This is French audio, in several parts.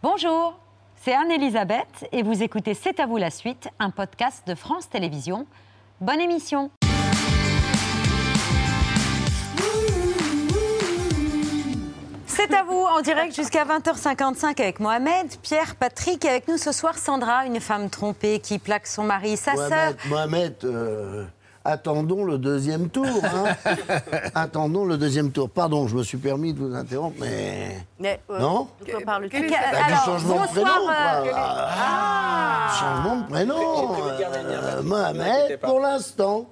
Bonjour, c'est Anne-Elisabeth et vous écoutez C'est à vous la suite, un podcast de France Télévisions. Bonne émission C'est à vous en direct jusqu'à 20h55 avec Mohamed, Pierre, Patrick et avec nous ce soir Sandra, une femme trompée qui plaque son mari, sa sœur. Mohamed, Mohamed, euh, attendons le deuxième tour. hein. attendons le deuxième tour. Pardon, je me suis permis de vous interrompre, mais. Mais, euh, Non De quoi est- Bah, du changement de prénom. euh, quoi. Ah, Changement de prénom. euh, Mohamed, pour l'instant.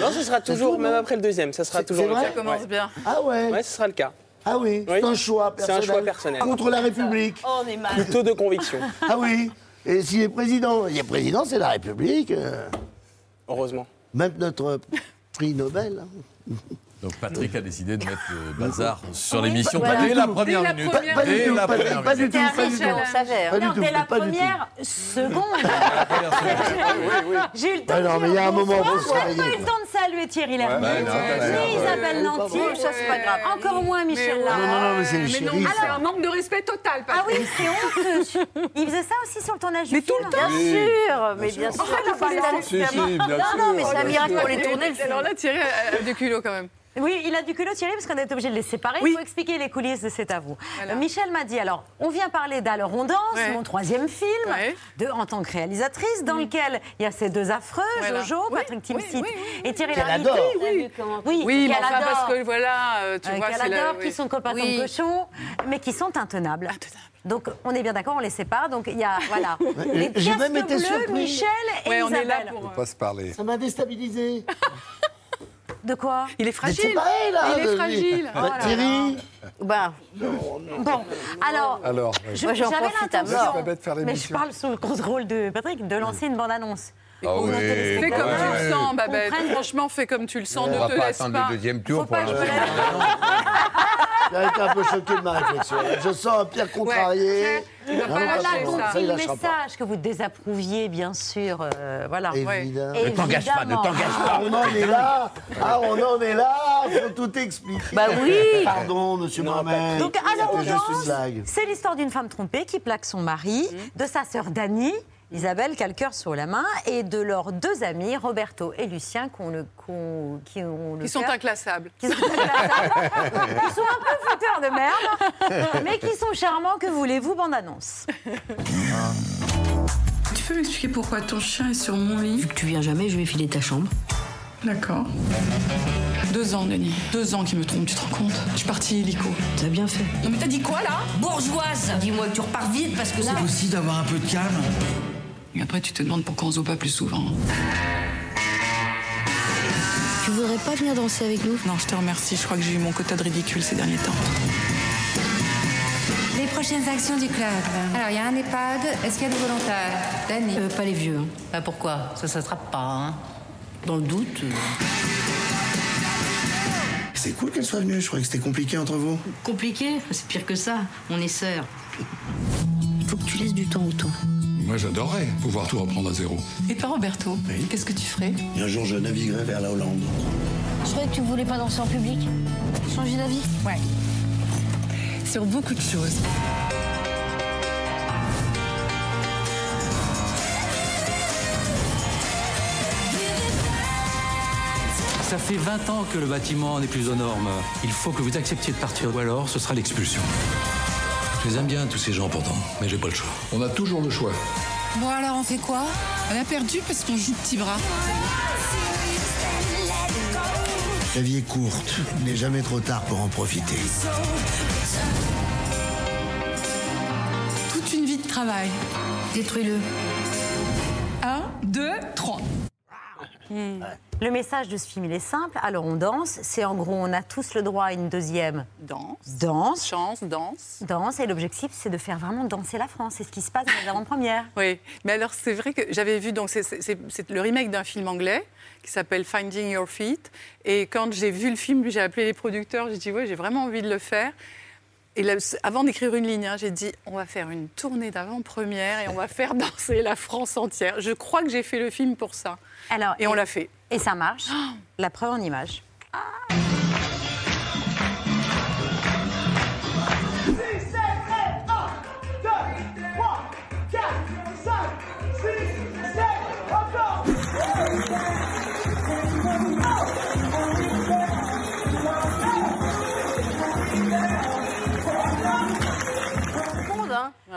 Non, ce sera toujours, même après le deuxième, ça sera toujours c'est le vrai cas. commence Ouais. bien. Ah ouais. Ouais, ce sera le cas. Ah oui, c'est un choix C'est un personnel. choix personnel. Contre la République. Oh, on est mal. Plutôt de conviction, Ah oui. Et s'il est président Il est président, c'est la République. heureusement. Même notre prix Nobel. hein. Donc Patrick a décidé de mettre le bazar sur l'émission Pas du dès la tout. première Dès la minute. première Pas du Dès tout, la pas du- première pas du minute. tout, pas du tout. Hein. Pas du tout, dès la pas du tout. première seconde. La première seconde. J'ai eu le temps Ah de non, mais il y a un moment, se j'ai pas eu le temps de saluer Thierry Lhermitte, ni Isabelle ouais, ça, c'est pas grave. encore moins Michel. Larocque. Non, non, non, mais c'est ça. un manque de respect total. Ah oui, c'est honteux. Il faisait ça aussi sur le tournage du Mais tout film. le temps. Bien sûr, mais bien sûr. Non, non, mais c'est un Oh, miracle pour les tourner film. Alors là, Thierry a a du culot quand même. Oui, il a du culot Thierry parce qu'on est obligé de les séparer. Oui. Il faut expliquer les coulisses de C'est à vous. Voilà. Euh, Michel m'a dit alors, on vient parler d'Alors on danse, Ouais. mon troisième film, Ouais. de, en tant que réalisatrice, dans lequel il y a ces deux affreux, Voilà. Jojo, Oui, Patrick Timsit oui, oui, et Thierry Lhermitte. Oui, oui, Oui, mais enfin, adore. parce que voilà, euh, tu Euh, vois, c'est la- qui sont copains Oui. comme cochons, mais qui sont intenables. Intenables. Donc on est bien d'accord, on les sépare. Donc il y a voilà les j'ai casques même été bleus, surpris. Michel et Ouais, on est là pour. euh, Pas se parler. Ça m'a déstabilisé. De quoi Il est fragile. c'est pareil, là. Il est fragile. Oh là Thierry, Bah, Bon, alors. Alors, je- Moi, j'en j'avais profite à l'intention, Mais je parle sous le contrôle de Patrick de lancer une bande-annonce. Ah oui. Fais comme tu Ouais. le sens, Babette. Franchement, fais comme tu le sens. On Ne va te pas laisse attendre pas. le deuxième tour Faut pour pas j'ai été un peu choqué de ma réflexion. Je sens un Pierre contrarié. Vas Non, pas non, lâcher pas Là, bon, ça. compris le pas. message que vous désapprouviez, bien sûr. euh, voilà. Évidemment. Ne t'engage pas, ne t'engage Ah, on en est là Ah, on en est là Faut tout expliquer. Bah oui. Pardon, monsieur Mohamed. Donc, alors, on danse. C'est l'histoire d'une femme trompée qui plaque son mari, de sa sœur Dani, Isabelle, qui a le cœur sur la main, et de leurs deux amis, Roberto et Lucien, qui ont le, qui ont le Ils sont inclassables. qui sont inclassables. Ils sont un peu fouteurs de merde, mais qui sont charmants. Que voulez-vous, bande-annonce Tu peux m'expliquer pourquoi ton chien est sur mon lit? Vu que tu viens jamais, je vais filer ta chambre. D'accord. Deux ans, Denis. Deux ans qu'il me trompe, tu te rends compte? Je suis partie illico. T'as bien fait. Non mais t'as dit quoi là? Bourgeoise Dis-moi que tu repars vite parce que là. aussi d'avoir un peu de calme. Et après tu te demandes pourquoi on se voit pas plus souvent. Tu voudrais pas venir danser avec nous? Non, je te remercie, je crois que j'ai eu mon quota de ridicule ces derniers temps. Les prochaines actions du club. Alors, il y a un EHPAD. Est-ce qu'il y a des volontaires? Dani Euh, Pas les vieux. hein. Bah, pourquoi? Ça s'attrape pas, hein Dans le doute. C'est cool qu'elle soit venue, je croyais que c'était compliqué entre vous. Compliqué? C'est pire que ça. On est sœurs. Faut que tu laisses du temps au temps. Moi, j'adorerais pouvoir tout reprendre à zéro. Et toi Roberto Oui. Qu'est-ce que tu ferais? Et un jour, je naviguerai vers la Hollande. Je croyais que tu voulais pas danser en public? Changer d'avis? Ouais. Sur beaucoup de choses. Ça fait 20 ans que le bâtiment n'est plus aux normes. Il faut que vous acceptiez de partir, ou alors ce sera l'expulsion. Je les aime bien, tous ces gens, pourtant, mais j'ai pas le choix. On a toujours le choix. Bon, alors on fait quoi? On a perdu parce qu'on joue petit bras. La vie est courte, il n'est jamais trop tard pour en profiter. Toute une vie de travail. Détruis-le. 1, 2, 3. Hmm. Le message de ce film, il est simple. Alors, on danse. C'est en gros, on a tous le droit à une deuxième danse. Danse. Chance, danse. Danse. Et l'objectif, c'est de faire vraiment danser la France. C'est ce qui se passe dans les avant-premières. oui. Mais alors, c'est vrai que j'avais vu, donc, c'est le remake d'un film anglais qui s'appelle Finding Your Feet. Et quand j'ai vu le film, j'ai appelé les producteurs, j'ai dit, oui, j'ai vraiment envie de le faire. Et là, avant d'écrire une ligne, hein, j'ai dit, on va faire une tournée d'avant-première et on va faire danser la France entière. Je crois que j'ai fait le film pour ça. Alors, Et on l'a fait. Et ça marche. La preuve en image.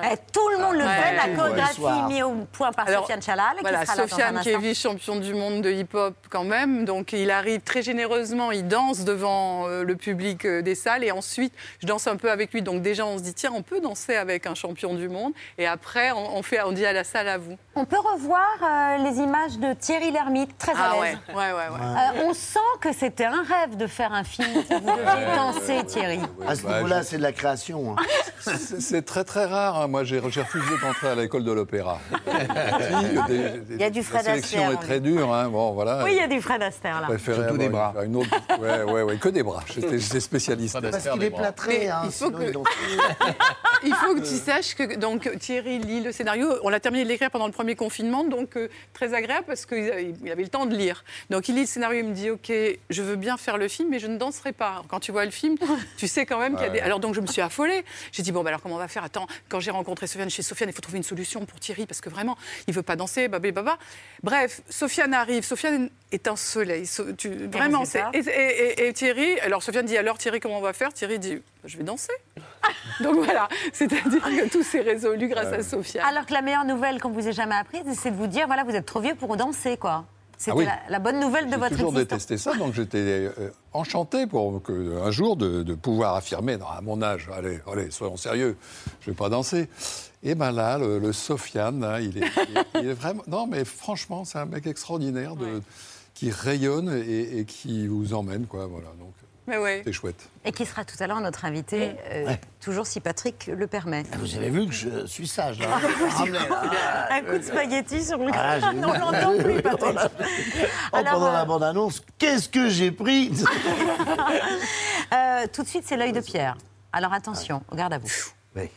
Eh, tout le monde le Ouais. fait, la chorégraphie mise au point par Alors, Sofiane Chalal, qui Voilà, sera là Sofiane qui instant. vice-champion du monde de hip-hop quand même, donc il arrive très généreusement, il danse devant euh, le public euh, des salles et ensuite je danse un peu avec lui. Donc déjà on se dit tiens on peut danser avec un champion du monde et après on, on fait on dit à la salle à vous. On peut revoir euh, les images de Thierry Lhermitte, très à Ah ouais l'aise. ouais ouais ouais. Euh, on sent que c'était un rêve de faire un film. que Vous deviez danser, Thierry. À ce niveau-là, c'est de la création. hein. C'est c'est très très rare. hein. Moi, j'ai refusé d'entrer à l'école de l'opéra. Il y a du Fred La sélection est très dure. hein. Bon, voilà. Oui, il y a du Fred Astaire là. Surtout des bras. Une autre... Ouais, ouais, ouais, que des bras. J'étais spécialiste. Parce qu'il est plâtré. Hein, il faut que- ils ont- Il faut que tu saches que donc Thierry lit le scénario. On l'a terminé de l'écrire pendant le premier confinement, donc euh, très agréable parce qu'il il avait le temps de lire. Donc il lit le scénario, il me dit OK, je veux bien faire le film, mais je ne danserai pas. Quand tu vois le film, tu sais quand même qu'il y a des. Alors donc je me suis affolée. J'ai dit bon bah alors comment on va faire? Attends, quand j'ai rencontré Sofiane chez Sofiane, il faut trouver une solution pour Thierry parce que vraiment il veut pas danser, babé baba. Bref, Sofiane arrive. Sofiane est un soleil. So- tu- vraiment, c'est et, et- et- et Thierry. Alors Sofiane dit alors Thierry comment on va faire? Thierry dit je vais danser. Donc voilà, c'est-à-dire que tout s'est résolu grâce à Sofiane. Alors que la meilleure nouvelle qu'on vous ait jamais apprise, c'est de vous dire voilà, vous êtes trop vieux pour danser, quoi. C'était Ah oui. la, la bonne nouvelle de J'ai votre toujours existence. détesté ça, donc j'étais euh, enchanté pour que, un jour de, de pouvoir affirmer, non, à mon âge, allez, allez, soyons sérieux, je vais pas danser. Et ben là, le, le Sofiane, hein, il, est, il est- il est vraiment, non mais franchement, c'est un mec extraordinaire de, qui rayonne et, et qui vous emmène, quoi, voilà. Donc Mais ouais. c'est chouette. Et qui sera tout à l'heure notre invité, euh, toujours si Patrick le permet. Vous avez vu que je suis sage. hein. Ramenez, là. Un coup de spaghetti sur le Ah, vu. on l'entend plus, Patrick. Oh, Alors, pendant euh, la bande-annonce, qu'est-ce que j'ai pris Euh, tout de suite, c'est l'œil de Pierre. Alors attention, regarde à vous. Oui.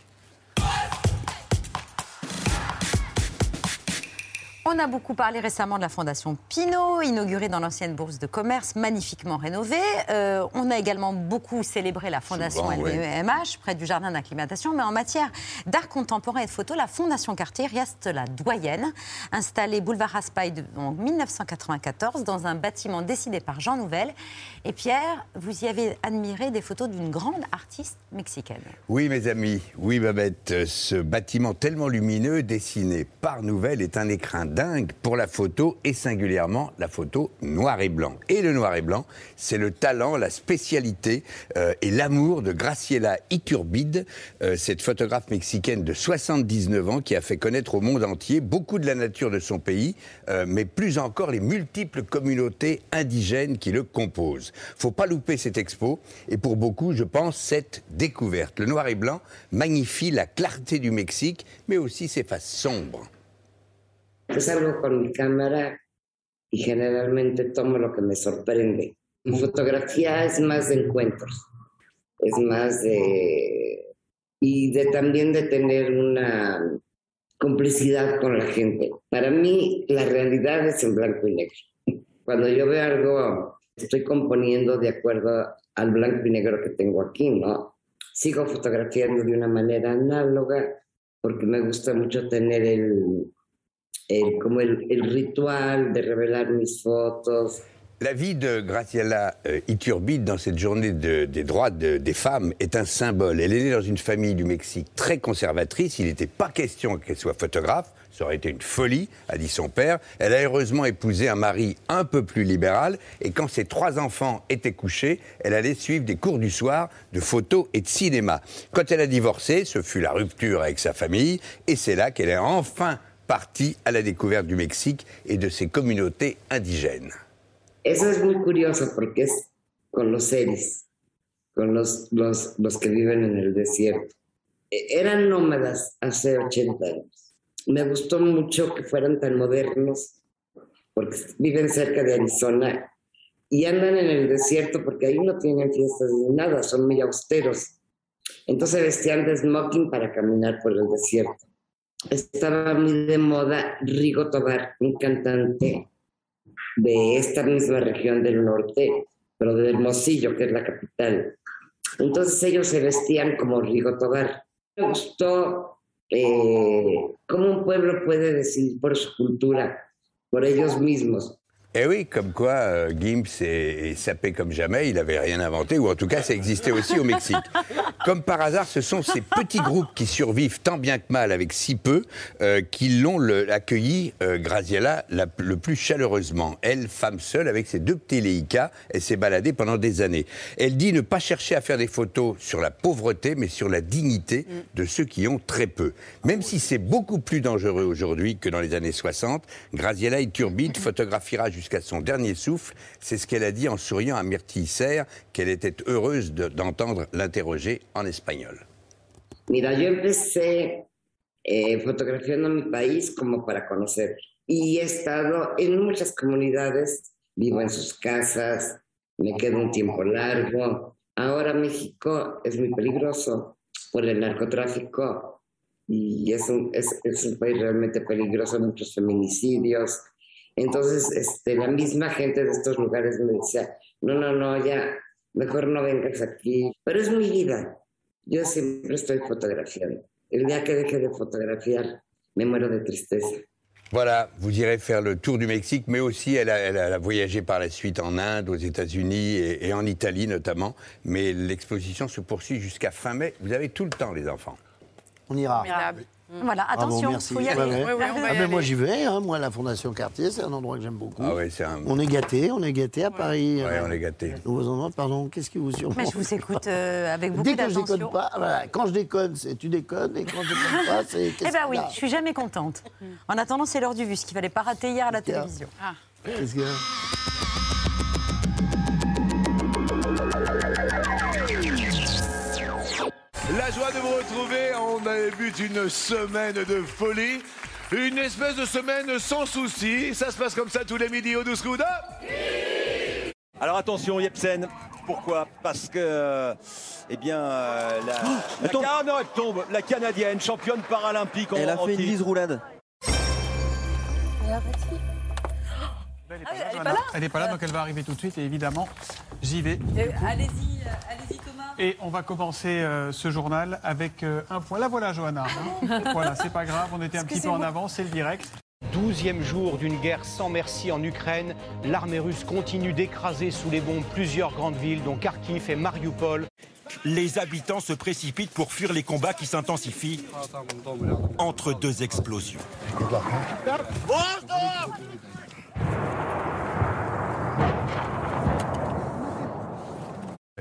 On a beaucoup parlé récemment de la Fondation Pinault, inaugurée dans l'ancienne bourse de commerce, magnifiquement rénovée. Euh, on a également beaucoup célébré la Fondation Souvent, oui. LVMH, près du jardin d'acclimatation. Mais en matière d'art contemporain et de photo, la Fondation Cartier reste la doyenne. Installée boulevard Raspail en 1994, dans un bâtiment décidé par Jean Nouvel. Et Pierre, vous y avez admiré des photos d'une grande artiste mexicaine. Oui, mes amis, oui, Babette, ce bâtiment tellement lumineux dessiné par Nouvelle est un écrin dingue pour la photo et singulièrement la photo noir et blanc. Et le noir et blanc, c'est le talent, la spécialité euh, et l'amour de Graciela Iturbide, euh, cette photographe mexicaine de 79 ans qui a fait connaître au monde entier beaucoup de la nature de son pays, euh, mais plus encore les multiples communautés indigènes qui le composent. Faut pas louper cette expo et pour beaucoup, je pense, cette découverte. Le noir et blanc magnifie la clarté du Mexique, mais aussi ses faces sombres. Pues salgo con mi cámara y generalmente tomo lo que me sorprende. Mi fotografía es más de encuentros, es más de... y de también de tener una complicidad con la gente. Para mí la realidad es en blanco y negro. Cuando yo veo algo, estoy componiendo de acuerdo al blanco y negro que tengo aquí, ¿no? Sigo fotografiando de una manera análoga porque me gusta mucho tener el, el- como el, el ritual de revelar mis fotos. La vie de Graciela euh, Iturbide dans cette journée de- des droits de- des femmes est un symbole. Elle est née dans une famille du Mexique très conservatrice. Il n'était pas question qu'elle soit photographe. Ça aurait été une folie, a dit son père. Elle a heureusement épousé un mari un peu plus libéral. Et quand ses trois enfants étaient couchés, elle allait suivre des cours du soir de photo et de cinéma. Quand elle a divorcé, ce fut la rupture avec sa famille. Et c'est là qu'elle est enfin partie à la découverte du Mexique et de ses communautés indigènes. Eso es muy curioso porque es con los seres, con los, los, los que viven en el desierto. E- Eran nómadas hace 80 años. Me gustó mucho que fueran tan modernos porque viven cerca de Arizona y andan en el desierto porque ahí no tienen fiestas ni nada, son muy austeros. Entonces vestían de smoking para caminar por el desierto. Estaba muy de moda Rigo Tobar, un cantante de esta misma región del norte, pero de Hermosillo, que es la capital. Entonces ellos se vestían como Rigo Tobar. Me gustó eh, cómo un pueblo puede decidir por su cultura, por ellos mismos. Eh oui, comme quoi euh, Gims est, est sapé comme jamais, il n'avait rien inventé, ou en tout cas ça existait aussi au Mexique. Comme par hasard, ce sont ces petits groupes qui survivent tant bien que mal avec si peu euh, qui l'ont accueilli, euh, Graziella, la- le plus chaleureusement. Elle, femme seule, avec ses deux petits Leica, elle s'est baladée pendant des années. Elle dit ne pas chercher à faire des photos sur la pauvreté, mais sur la dignité de ceux qui ont très peu. Même si c'est beaucoup plus dangereux aujourd'hui que dans les années 60, Graziella Iturbide photographiera jusqu'à son dernier souffle. C'est ce qu'elle a dit en souriant à Myrtille Serre, qu'elle était heureuse de- d'entendre l'interroger en espagnol. Mira, yo empecé eh, fotografiando mi país como para conocer y he estado en muchas comunidades, vivo en sus casas, me quedo un tiempo largo. Ahora México es muy peligroso por el narcotráfico y es un, es, es un país realmente peligroso, muchos feminicidios. Entonces, este, la misma gente de estos lugares me decía, no, no, no, ya, mejor no vengas aquí. Pero es mi vida. Yo siempre estoy fotografiando. El día que deje de fotografiar, me muero de tristeza. Voilà, vous irez faire le tour du Mexique, mais aussi elle a, elle a- elle a voyagé par la suite en Inde, aux États-Unis et, et en Italie notamment. Mais l'exposition se poursuit jusqu'à fin mai. Vous avez tout le temps, les enfants. On ira. Voilà, Bravo, attention, merci. faut y Ouais, aller. ouais. Ouais, ouais, on va Ah, y mais aller. moi j'y vais, hein. moi la Fondation Cartier, c'est un endroit que j'aime beaucoup. Ah ouais, c'est un. On est gâtés, on est gâtés à Paris. Ouais, on est enfants, pardon, qu'est-ce qui vous surprend? Mais je vous écoute euh, avec beaucoup Dès que je d'attention. déconne pas, voilà, quand je déconne, c'est tu déconnes, et quand je déconne pas, c'est Eh qu'est-ce ben oui, y je suis jamais contente. En attendant, c'est l'heure du vu, ce qu'il fallait pas rater hier à la Qu'est-ce qu'il y a? télévision. Qu'est-ce qu'il retrouver, on a vu une semaine de folie, une espèce de semaine sans souci. Ça se passe comme ça tous les midis au 12 coups Alors attention, Yepsen. Pourquoi? Parce que, euh, eh bien, euh, la, la, Can- non, elle tombe. La Canadienne, championne paralympique en Elle a en fait une lise roulade. Elle n'est pas là Elle n'est pas là, donc elle va arriver tout de suite et évidemment, j'y vais. Allez-y, euh, allez-y Thomas. Et on va commencer euh, ce journal avec euh, un point. Là voilà, Johanna. hein. voilà, c'est pas grave, on était un petit peu en avance, c'est le direct. Douzième jour d'une guerre sans merci en Ukraine, l'armée russe continue d'écraser sous les bombes plusieurs grandes villes, dont Kharkiv et Mariupol. Les habitants se précipitent pour fuir les combats qui s'intensifient entre deux explosions.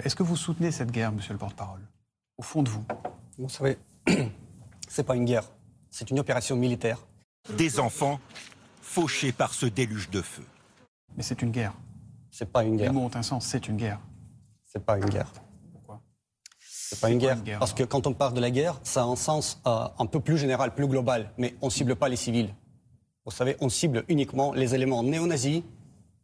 Est-ce que vous soutenez cette guerre, monsieur le porte-parole? Au fond de vous? Vous savez, c'est pas une guerre, c'est une opération militaire. Des enfants fauchés par ce déluge de feu. Mais c'est une guerre. C'est pas une Les guerre. mots ont un sens, c'est une guerre. C'est pas une guerre. Pourquoi? C'est pas une guerre. une guerre, Parce que quand on parle de la guerre, ça a un sens euh, un peu plus général, plus global. Mais on cible pas les civils. Vous savez, on cible uniquement les éléments néo-nazis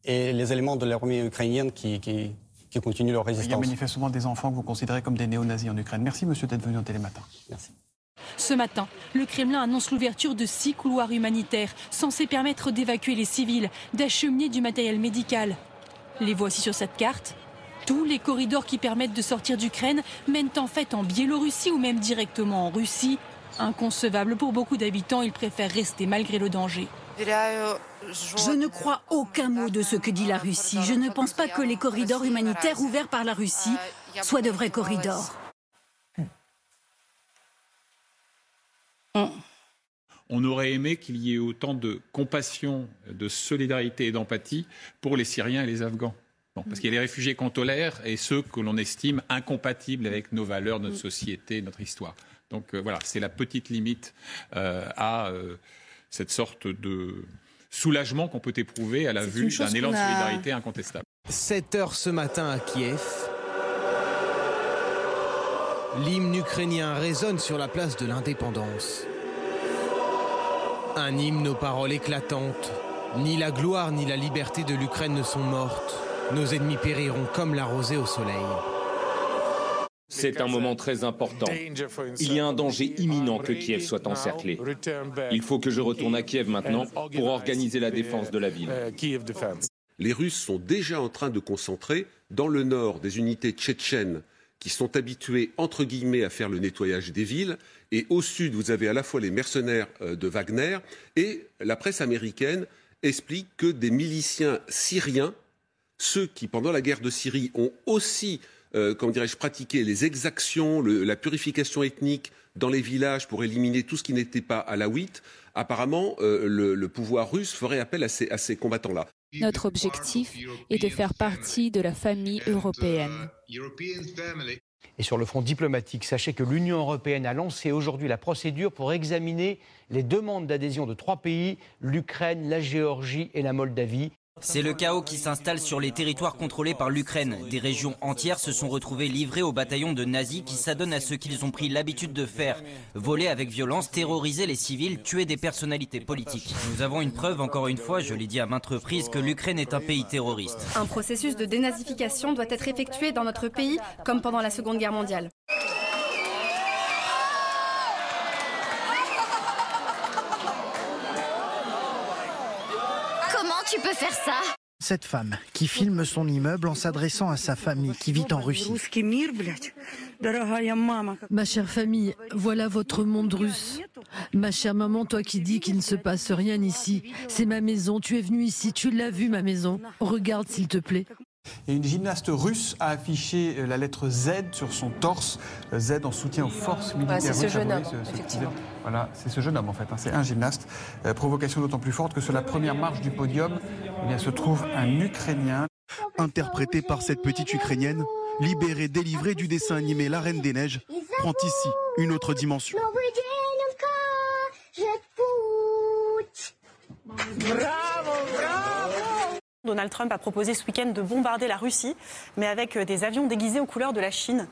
et les éléments de l'armée ukrainienne qui, qui, qui continuent leur Il y a résistance. manifestement des enfants que vous considérez comme des néo-nazis en Ukraine. Merci, monsieur, d'être venu au Télématin. Merci. Ce matin, le Kremlin annonce l'ouverture de six couloirs humanitaires censés permettre d'évacuer les civils, d'acheminer du matériel médical. Les voici sur cette carte. Tous les corridors qui permettent de sortir d'Ukraine mènent en fait en Biélorussie ou même directement en Russie. Inconcevable pour beaucoup d'habitants, ils préfèrent rester malgré le danger. Je ne crois aucun mot de ce que dit la Russie. Je ne pense pas que les corridors humanitaires ouverts par la Russie soient de vrais corridors. On aurait aimé qu'il y ait autant de compassion, de solidarité et d'empathie pour les Syriens et les Afghans. Bon, parce qu'il y a les réfugiés qu'on tolère et ceux que l'on estime incompatibles avec nos valeurs, notre société, notre histoire. Donc euh, voilà, c'est la petite limite euh, à euh, cette sorte de soulagement qu'on peut éprouver à la vue d'un élan de solidarité incontestable. 7 heures ce matin à Kiev. L'hymne ukrainien résonne sur la place de l'indépendance. Un hymne aux paroles éclatantes. Ni la gloire ni la liberté de l'Ukraine ne sont mortes. Nos ennemis périront comme la rosée au soleil. C'est un moment très important. Il y a un danger imminent que Kiev soit encerclé. Il faut que je retourne à Kiev maintenant pour organiser la défense de la ville. Les Russes sont déjà en train de concentrer dans le nord des unités tchétchènes qui sont habituées, entre guillemets, à faire le nettoyage des villes. Et au sud, vous avez à la fois les mercenaires euh, de Wagner et la presse américaine explique que des miliciens syriens, ceux qui, pendant la guerre de Syrie, ont aussi, euh, comment dirais-je, pratiqué les exactions, le- la purification ethnique dans les villages pour éliminer tout ce qui n'était pas alaouite, apparemment, euh, le, le pouvoir russe ferait appel à ces, à ces combattants-là. Notre objectif est de faire partie de la famille européenne. Et sur le front diplomatique, sachez que l'Union européenne a lancé aujourd'hui la procédure pour examiner les demandes d'adhésion de trois pays, l'Ukraine, la Géorgie et la Moldavie. C'est le chaos qui s'installe sur les territoires contrôlés par l'Ukraine. Des régions entières se sont retrouvées livrées aux bataillons de nazis qui s'adonnent à ce qu'ils ont pris l'habitude de faire. Voler avec violence, terroriser les civils, tuer des personnalités politiques. Nous avons une preuve, encore une fois, je l'ai dit à maintes reprises, que l'Ukraine est un pays terroriste. Un processus de dénazification doit être effectué dans notre pays comme pendant la Seconde Guerre mondiale. Comment tu peux faire ça Cette femme qui filme son immeuble en s'adressant à sa famille qui vit en Russie. Ma chère famille, voilà votre monde russe. Ma chère maman, toi qui dis qu'il ne se passe rien ici, c'est ma maison, tu es venu ici, tu l'as vu ma maison. Regarde s'il te plaît. Et une gymnaste russe a affiché euh, la lettre Z sur son torse, euh, Z en soutien aux forces militaires. c'est ce russes. jeune homme, ce- ce effectivement. petit- Voilà, c'est ce jeune homme en fait, hein, c'est un gymnaste. Euh, provocation d'autant plus forte que sur la première marche du podium, eh bien, se trouve un Ukrainien. Interprété par cette petite Ukrainienne, libérée, délivrée du dessin animé La Reine des Neiges, prend ici une autre dimension. Donald Trump a proposé ce week-end de bombarder la Russie, mais avec euh, des avions déguisés aux couleurs de la Chine.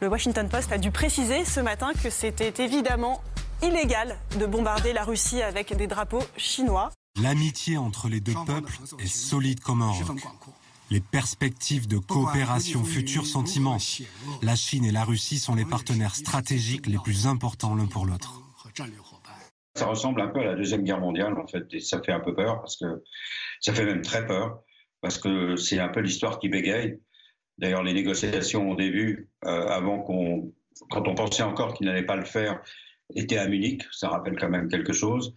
Le Washington Post a dû préciser ce matin que c'était évidemment illégal de bombarder la Russie avec des drapeaux chinois. L'amitié entre les deux peuples est solide comme un roc. Les perspectives de coopération future sont immenses. La Chine et la Russie sont les partenaires stratégiques les plus importants l'un pour l'autre. Ça ressemble un peu à la Deuxième Guerre mondiale, en fait, et ça fait un peu peur, parce que ça fait même très peur, parce que c'est un peu l'histoire qui bégaye. D'ailleurs, les négociations au début, euh, avant qu'on, quand on pensait encore qu'il n'allait pas le faire, étaient à Munich, ça rappelle quand même quelque chose.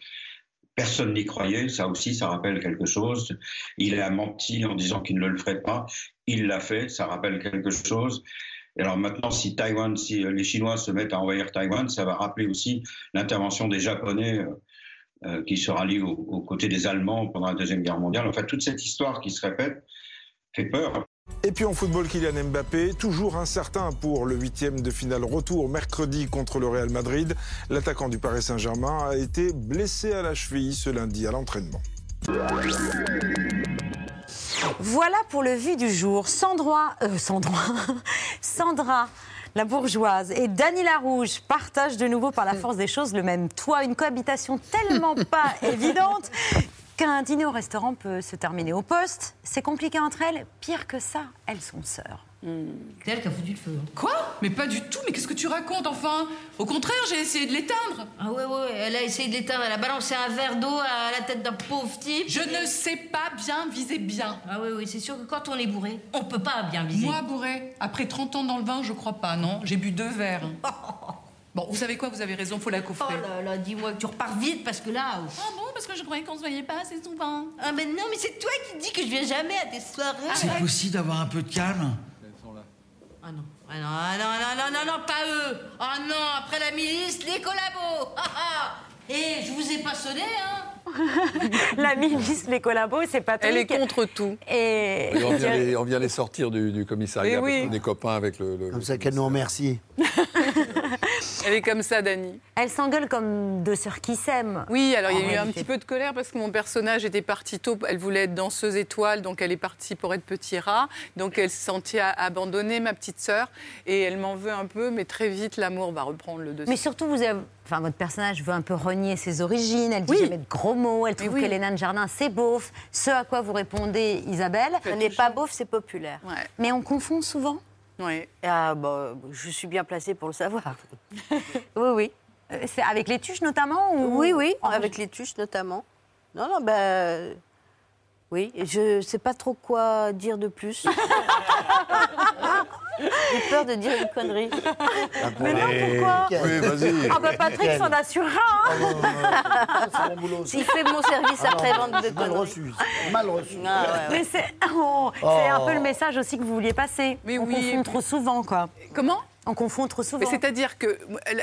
Personne n'y croyait, ça aussi, ça rappelle quelque chose. Il a menti en disant qu'il ne le ferait pas. Il l'a fait, ça rappelle quelque chose. Et alors maintenant, si Taïwan, si euh, les Chinois se mettent à envahir Taïwan, ça va rappeler aussi l'intervention des Japonais euh, euh, qui se rallient aux, aux côtés des Allemands pendant la Deuxième Guerre mondiale. Enfin, toute cette histoire qui se répète fait peur. Et puis en football, Kylian Mbappé, toujours incertain pour le huitième de finale retour mercredi contre le Real Madrid. L'attaquant du Paris Saint-Germain a été blessé à la cheville ce lundi à l'entraînement. Voilà pour le vu du jour. Sandra, euh, Sandra, Sandra, la bourgeoise, et Dany la Rouge partagent de nouveau par la force des choses le même toit. Une cohabitation tellement pas évidente qu'un dîner au restaurant peut se terminer au poste. C'est compliqué entre elles. Pire que ça, elles sont sœurs. C'est elle qui a foutu le feu. Quoi? Mais pas du tout, mais qu'est-ce que tu racontes enfin? Au contraire, j'ai essayé de l'éteindre. Ah ouais, ouais, elle a essayé de l'éteindre, elle a balancé un verre d'eau à la tête d'un pauvre type. Je ne sais pas bien viser bien. Ah oui, oui, c'est sûr que quand on est bourré, on peut pas bien viser. Moi, bourré, après 30 ans dans le vin, je crois pas, non? J'ai bu deux verres. Bon, vous savez quoi? Vous avez raison, faut la Oh coffrer. là là, dis-moi que tu repars vite parce que là. ouf. Ah bon? Parce que je croyais qu'on se voyait pas assez souvent. Ah mais non, mais c'est toi qui dis que je viens jamais à tes soirées. C'est possible d'avoir un peu de calme? Ah non. Ah non, ah non, non, non, non, non, pas eux. Ah non, après la milice, les collabos. Ah, ah. Et je vous ai pas sonné, hein la milice, les collabos, c'est pas Elle est contre tout. Et, Et on, vient les, on vient les sortir du, du commissariat parce oui. qu'on est copains avec le. le- Comme ça qu'elle nous remercie. Elle est comme ça, Dani. Elles s'engueulent comme deux sœurs qui s'aiment. Oui, alors il y a eu un petit peu de colère parce que mon personnage était parti tôt. Elle voulait être danseuse étoile, donc elle est partie pour être petit rat. Donc elle se sentit abandonnée, ma petite sœur. Et elle m'en veut un peu, mais très vite, l'amour va reprendre le dessus. Mais surtout, vous avez, enfin, votre personnage veut un peu renier ses origines. Elle dit jamais de gros mots. Elle trouve oui. que les nains de jardin, c'est beauf. Ce à quoi vous répondez, Isabelle. Ce n'est pas beauf, c'est populaire. Mais on confond souvent. Oui. Ah, bah, je suis bien placée pour le savoir. oui, oui. Euh, C'est avec les tuches notamment ou... Oui, oui, avec les tuches notamment. Non, non, ben. Oui, je sais pas trop quoi dire de plus. J'ai peur de dire une connerie. Mais non, pourquoi Oui, vas-y. Ah bah Patrick s'en assurera. hein. Boulot. S'il fait mon service Ah après-vente de Mal reçu. Mal reçu. Ah, ouais, ouais. Mais c'est oh, c'est Oh. un peu le message aussi que vous vouliez passer. Mais On oui. confond trop souvent, quoi. Comment? On confond trop souvent. C'est-à-dire que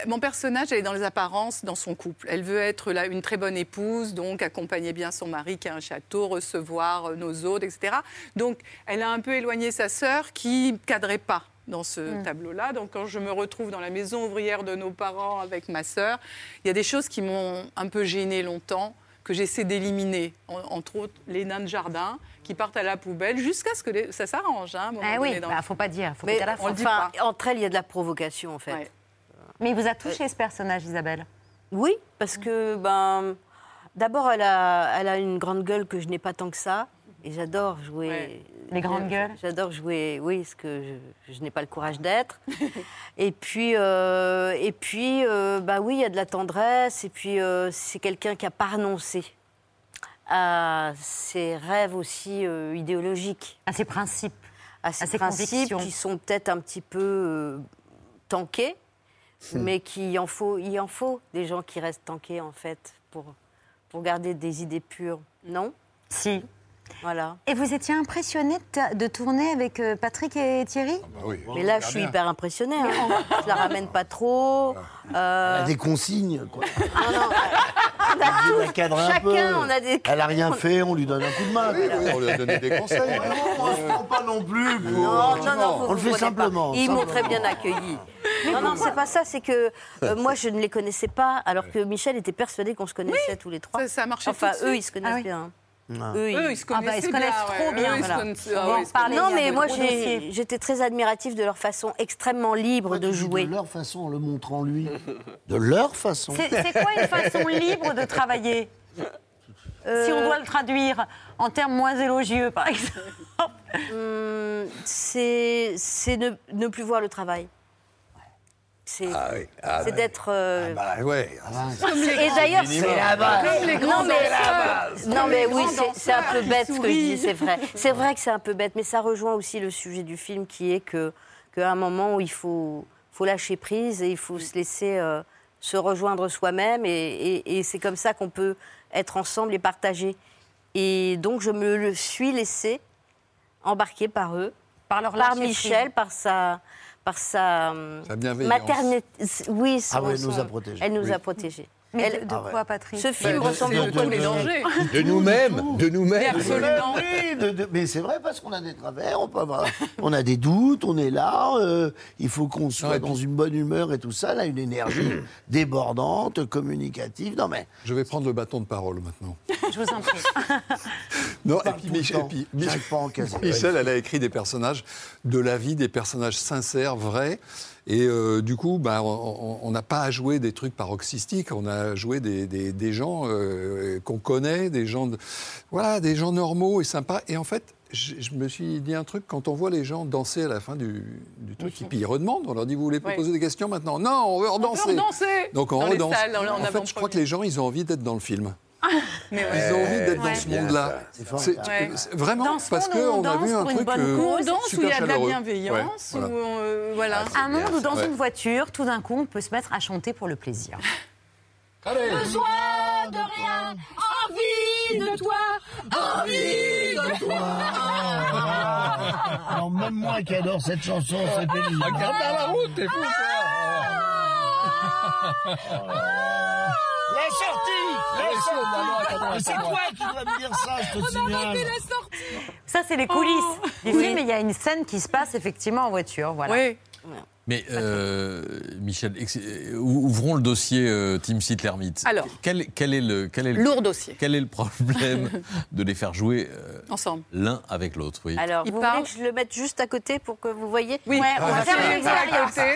mon personnage, elle est dans les apparences dans son couple. Elle veut être là, une très bonne épouse, donc accompagner bien son mari qui a un château, recevoir euh, nos hôtes, etc. Donc elle a un peu éloigné sa sœur qui ne cadrait pas dans ce Mm. tableau-là. Donc quand je me retrouve dans la maison ouvrière de nos parents avec ma sœur, il y a des choses qui m'ont un peu gênée longtemps que j'essaie d'éliminer, En- entre autres les nains de jardin qui partent à la poubelle jusqu'à ce que les- ça s'arrange. Hein, Ah oui, dans- bah, faut pas dire. Faut Mais qu'à la fin. on le dit enfin, pas. entre elles, il y a de la provocation, en fait. Mais il vous a touché ce personnage, Isabelle? Oui, parce que ben, d'abord, elle a, elle a une grande gueule que je n'ai pas tant que ça. Et j'adore jouer. Les grandes gueules? J'adore jouer, oui, ce que je, je n'ai pas le courage d'être. et puis, euh, et puis euh, bah oui, il y a de la tendresse. Et puis, euh, c'est quelqu'un qui n'a pas renoncé à ses rêves aussi euh, idéologiques. À ses principes. À ses, à ses principes qui sont peut-être un petit peu euh, tankés, mais qu'il en faut, il en faut des gens qui restent tankés en fait pour, pour garder des idées pures, non? Si. Voilà. Et vous étiez impressionné de, tourner avec euh, Patrick et Thierry? Mais là, je suis hyper impressionnée. Hein. Je la ramène pas trop. Elle Euh, a des consignes, quoi. non, non, on a tout. cadre un Chacun, peu. on a des. Elle a rien fait, on lui donne un coup de main. Oui, oui, on lui a donné des conseils. Non, on se prend pas non plus. pour- Non, non, non, vous on le fait simplement. pas. Ils m'ont très bien accueilli. Non, non, c'est pas ça. C'est que euh, moi, je ne les connaissais pas, alors que Michel était persuadé qu'on se connaissait tous les trois. Ça, ça a marché Enfin, eux, suite. ils se connaissent Ah oui. bien. Ah. Eux, Eux, ils se Ah bah, ils se connaissent bien, trop ouais. bien, Eux, ils se voilà. connaissent- ah ouais. Non, mais moi, j'étais très admirative de leur façon extrêmement libre de jouer. De leur façon, en le montrant lui. De leur façon. C'est c'est quoi une façon libre de travailler? Euh, Si on doit le traduire en termes moins élogieux, par exemple. Hum, c'est c'est ne, ne plus voir le travail. C'est Ah oui, ah c'est d'être. euh, Bah ouais. Et d'ailleurs, C'est la base. Comme les grands non, mais, non, mais oui, c'est- c'est un peu bête ce que je dis, c'est vrai. C'est vrai que c'est un peu bête, mais ça rejoint aussi le sujet du film qui est que qu'à un moment où il faut, faut lâcher prise et il faut se laisser euh, se rejoindre soi-même et, et- et c'est comme ça qu'on peut être ensemble et partager. Et donc je me le suis laissée embarquer par eux, Par leur par Michel, prise. par sa, par sa, Sa bienveillance. maternité. Oui, Ah oui, elle son- nous a son- protégés. Elle nous Oui. a protégés. Mais Elle- de, Ah quoi, Patrick Ce film Bah, ressemble de- beaucoup de tous les à dangers. De nous-mêmes, de nous-mêmes. Absolument. Oui, de- de- mais c'est vrai parce qu'on a des travers, on, peut avoir- on a des doutes, on est là, euh, il faut qu'on soit dans puis- une bonne humeur et tout ça, là, une énergie débordante, communicative. Non mais Je vais prendre le bâton de parole maintenant. Je vous en prie. Non, et puis Michel, et pas à en. Michel, elle a écrit des personnages de la vie, des personnages sincères, vrais. Et euh, du coup, bah, on- on on n'a pas à jouer des trucs paroxystiques, on a joué des, des- des gens euh, qu'on connaît, des gens, de- voilà, des gens normaux et sympas. Et en fait, je, je me suis dit un truc, quand on voit les gens danser à la fin du, du truc, et puis ils redemandent, on leur dit, vous voulez pas poser des questions maintenant? Non, on veut redanser. redanser Donc on Dans redanse. salles, en- en fait, je crois que les gens, ils ont envie d'être dans le film. Mais Ils ouais. ont envie d'être Ouais. dans ce monde-là. Ça. Vraiment, Dans ce parce qu'on a vu un pour une truc bonne euh, Où on danse, où il y a de la bienveillance, Ouais, voilà. où euh, voilà. Un monde où dans Ouais. une voiture, tout d'un coup, on peut se mettre à chanter pour le plaisir. Besoin de rien, envie de toi, envie de toi. Alors même moi qui adore cette chanson, c'est pénible. Regarde à la route, t'es fou, La sortie La sortie Mais C'est toi qui dois me dire ça, je te signale. Ça, c'est les coulisses du Oui. film. Et il y a une scène qui se passe effectivement en voiture. Voilà. Oui. Mais euh, Michel, ouvrons le dossier euh, Team Lermite. Alors. quel, quel est le quel est le, Lourd dossier. quel est le problème de les faire jouer euh, Ensemble. l'un avec l'autre oui. Alors, Il vous parle- voulez que je le mette juste à côté pour que vous voyez Oui, Ouais, on va faire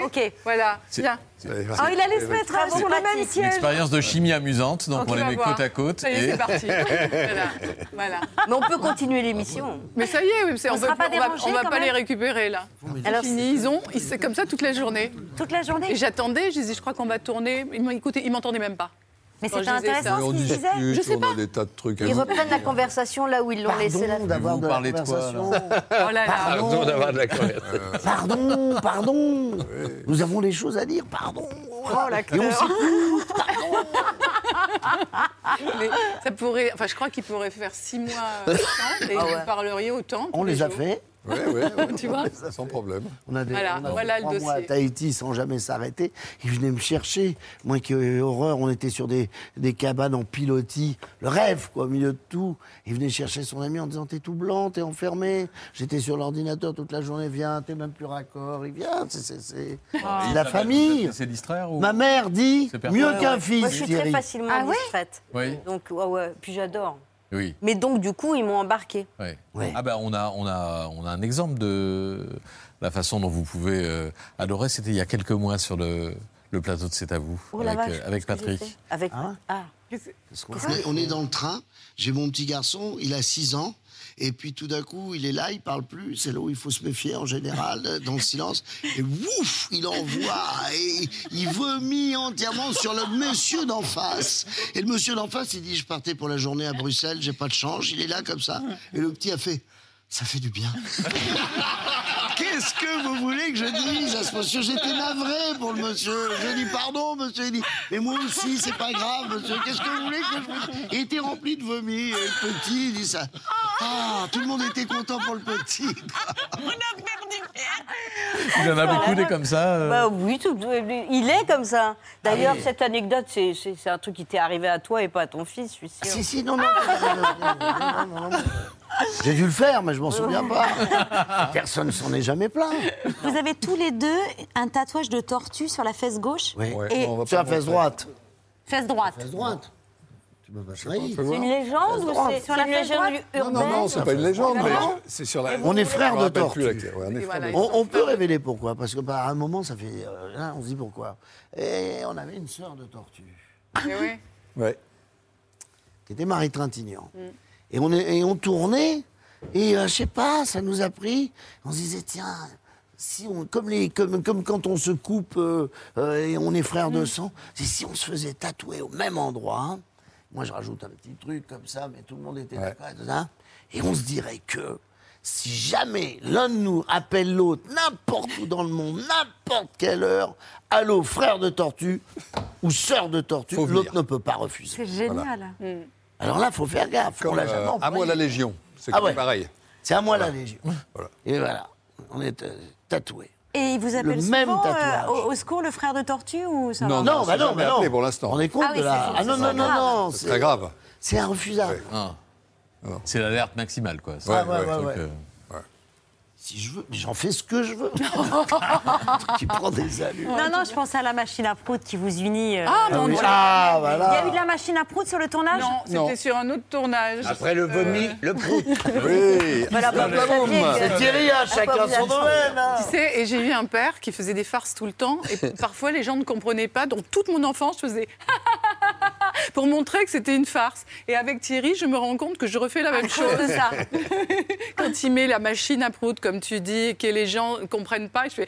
côté. Ok. Voilà. C'est- Viens. Oh, il allait se mettre sur le pratique. même Une siège. expérience de chimie amusante, donc on les va met voir. côte à côte. Ça y est, et- c'est parti. voilà. Mais on peut continuer l'émission. Mais ça y est, oui, On on va, pas les récupérer là. C'est Alors, fini, ils ont, ils- c'est comme ça toute la journée. Toute la journée. Et j'attendais, je disais, je crois qu'on va tourner. Ils m'entendaient même pas. Mais c'était intéressant on ce qu'il disait. discute, Je sais on pas. a des tas de trucs à Ils reprennent la conversation là où ils l'ont laissé la Pardon d'avoir de la conversation. Oh là là. Pardon, d'avoir de la conversation. pardon, pardon. Nous avons des choses à dire, pardon. Oh, l'acteur. Et on s'écoute, pardon. Mais ça pourrait, enfin, je crois qu'il pourrait faire six mois euh, sans et Ah ouais. vous parleriez autant. On les a fait. Oui, oui, Tu vois sans problème. On a, des, Voilà, on a voilà le trois mois à dossier. Tahiti sans jamais s'arrêter. Ils venaient me chercher. Moi qui ai horreur, on était sur des, des cabanes en pilotis. Le rêve, quoi, au milieu de tout. Il venait chercher son ami en disant T'es tout blanc, t'es enfermé. J'étais sur l'ordinateur toute la journée. Viens, t'es même plus raccord. Il vient. C'est, c'est, c'est- Ah. c'est la famille. C'est distraire ou Ma mère dit mieux qu'un ouais. fils. Moi, je suis très facilement Ah distraite. Oui. Donc, ouais, ouais. Puis j'adore. Oui. Mais donc, du coup, ils m'ont embarqué. Ouais. Ah ben on a, on, a, on a un exemple de la façon dont vous pouvez euh, adorer. C'était il y a quelques mois sur le, le plateau de C'est à vous, Oh avec, vache, euh, avec Patrick. Avec. Ah. Parce qu'on est- on est dans le train, j'ai mon petit garçon, il a 6 ans, et puis tout d'un coup, il est là, il parle plus, c'est là où il faut se méfier en général, dans le silence, et ouf, il envoie, et il vomit entièrement sur le monsieur d'en face. Et le monsieur d'en face, il dit, je partais pour la journée à Bruxelles, j'ai pas de change, il est là comme ça, et le petit a fait, ça fait du bien. Qu'est-ce que vous voulez que je dise à ce monsieur? J'étais navré pour le monsieur. Je dis pardon, monsieur. Il dit, mais moi aussi, c'est pas grave, monsieur. Qu'est-ce que vous voulez que je vous dise? Il était rempli de vomi. Et le petit, il dit ça. Ah, tout le monde était content pour le petit. Il y en a beaucoup des comme ça. euh. Bah oui, tout- il est comme ça. D'ailleurs, Ah oui. cette anecdote, c'est- c'est c'est un truc qui t'est arrivé à toi et pas à ton fils, je suis sûre. Si, si, non, non. non, non, non, non, non. J'ai dû le faire, mais je m'en souviens pas. Personne s'en est jamais plaint. Vous avez tous les deux un tatouage de tortue sur la fesse gauche Oui. et Sur la fesse droite. fesse droite. Fesse droite. Tu peux pas C'est une légende ou c'est Sur la une légende urbaine Non, non, c'est pas une légende, mais c'est sur la. On est frères de tortue. on peut révéler pourquoi, parce que par un moment, ça fait. euh, on se dit pourquoi. Et on avait une sœur de tortue, Ouais. qui était Marie Trintignant. Mm. Et, on est, et on tournait, et euh, je sais pas, ça nous a pris. On se disait, tiens, si on, comme, les, comme, comme quand on se coupe euh, euh, et on est frères Mm. de sang, c'est si on se faisait tatouer au même endroit. hein. Moi, je rajoute un petit truc comme ça, mais tout le monde était d'accord. et. Et on se dirait que si jamais l'un de nous appelle l'autre, n'importe où dans le monde, n'importe quelle heure, allô, frère de tortue ou sœur de tortue, l'autre ne peut pas refuser. C'est génial. Alors là, faut faire gaffe. on Comme, l'a jamais euh, à moi la Légion. C'est Ah ouais. pareil. C'est à moi la Légion. Voilà. Et voilà, on est euh, tatoués. Et il vous appelle Le même souvent euh, tatouage. au, au secours le frère de tortue ou ça Non, va non, bah non, bah non. pour l'instant. On est compte Ah oui, de la. Ah non, non, non, grave. non. C'est très grave. C'est infusable. Ah. C'est l'alerte maximale, quoi. Ouais, un ouais, ouais, ouais. Euh, Si je veux, mais j'en fais ce que je veux. qui prend des allures. Non, non, je pensais à la machine à prout qui vous unit. euh, Ah, mon oui. Dieu. Ah, Il y a voilà. eu de la machine à prout sur le tournage Non, c'était sur un autre tournage. Après le vomi, le prout. Oui. Voilà, C'est Thierry, hein, chacun son domaine. hein. Tu sais, et j'ai eu un père qui faisait des farces tout le temps, et parfois les gens ne comprenaient pas, donc toute mon enfance je faisais pour montrer que c'était une farce. Et avec Thierry, je me rends compte que je refais la même chose. Ça. Quand il met la machine à prout, comme tu dis, et que les gens ne comprennent pas, je fais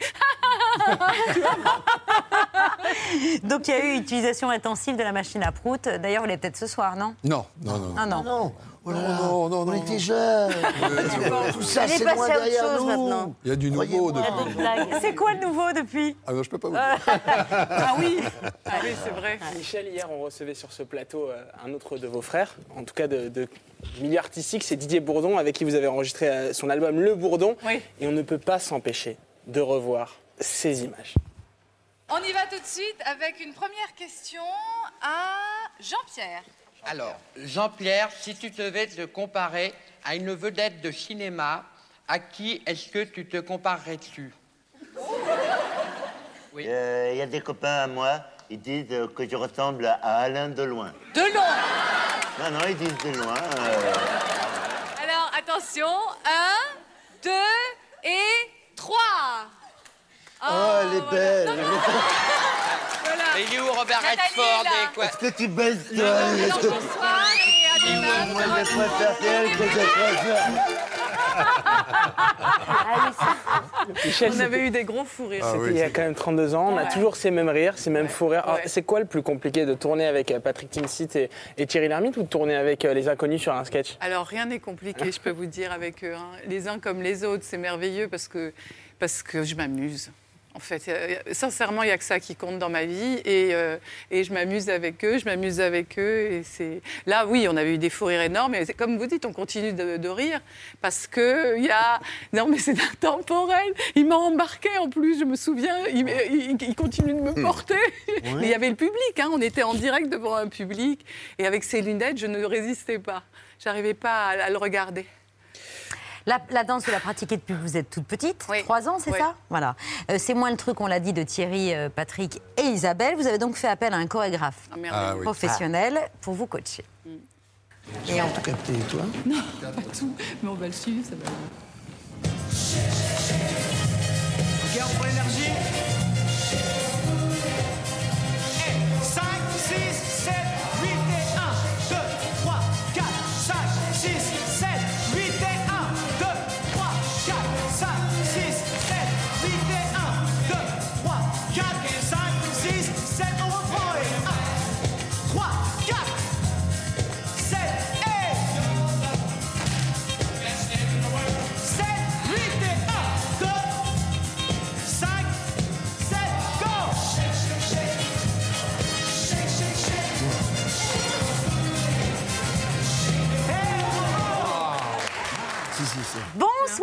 Donc il y a eu utilisation intensive de la machine à prout. D'ailleurs, elle est peut-être ce soir, non? Non, non, non. Ah non. Non, oh là là, non, non, on non, était non. jeunes. Tout ça, c'est loin derrière chose nous. maintenant. Il y a du nouveau depuis. C'est quoi le nouveau depuis Ah non, je peux pas vous dire. Ah oui Ah oui, c'est vrai. Michel, hier, on recevait sur ce plateau euh, un autre de vos frères, en tout cas de, de milieu artistique, c'est Didier Bourdon, avec qui vous avez enregistré euh, son album Le Bourdon. Oui. Et on ne peut pas s'empêcher de revoir ces images. On y va tout de suite avec une première question à Jean-Pierre. Alors, Jean-Pierre, si tu devais te comparer à une vedette de cinéma, à qui est-ce que tu te comparerais-tu? Il y a des copains à moi, ils disent euh, que je ressemble à Alain Deloin. De long. Non, non, ils disent de loin. euh, Alors, attention. Un, deux et trois. Oh, elle est belle. Voilà. Il est où Robert Redford et quoi Est-ce que tu baises toi. Moi, je préfère elle que je préfère. Michel, On avait eu des gros fous rires. C'était il y a quand même 32 ans, on a toujours ces mêmes rires, ces mêmes fous rires. C'est quoi le plus compliqué de tourner avec euh, Patrick Timsit et, et Thierry Lhermitte ou de tourner avec euh, les inconnus sur un sketch? Alors rien n'est compliqué, je peux vous dire, avec eux. hein. Les uns comme les autres, c'est merveilleux parce que, parce que je m'amuse. En fait, Euh, sincèrement, il n'y a que ça qui compte dans ma vie. Et, euh, et je m'amuse avec eux, je m'amuse avec eux. Et c'est... Là, oui, on avait eu des fous rires énormes. C'est- comme vous dites, on continue de, de rire. Parce qu'il y a. Non, mais c'est intemporel. Il m'a embarqué en plus, je me souviens. Il, il- il continue de me porter. Mais il y avait le public. hein, On était en direct devant un public. Et avec ses lunettes, je ne résistais pas. J'arrivais pas à, à le regarder. La, la danse, vous la pratiquez depuis que vous êtes toute petite, trois ans, c'est Oui. ça? Voilà. Euh, c'est moins le truc, on l'a dit, de Thierry, euh, Patrick et Isabelle. Vous avez donc fait appel à un chorégraphe. Ah oui. professionnel pour vous coacher. Et en tout cas, toi? Non, pas tout. Mais on va le suivre, ça va.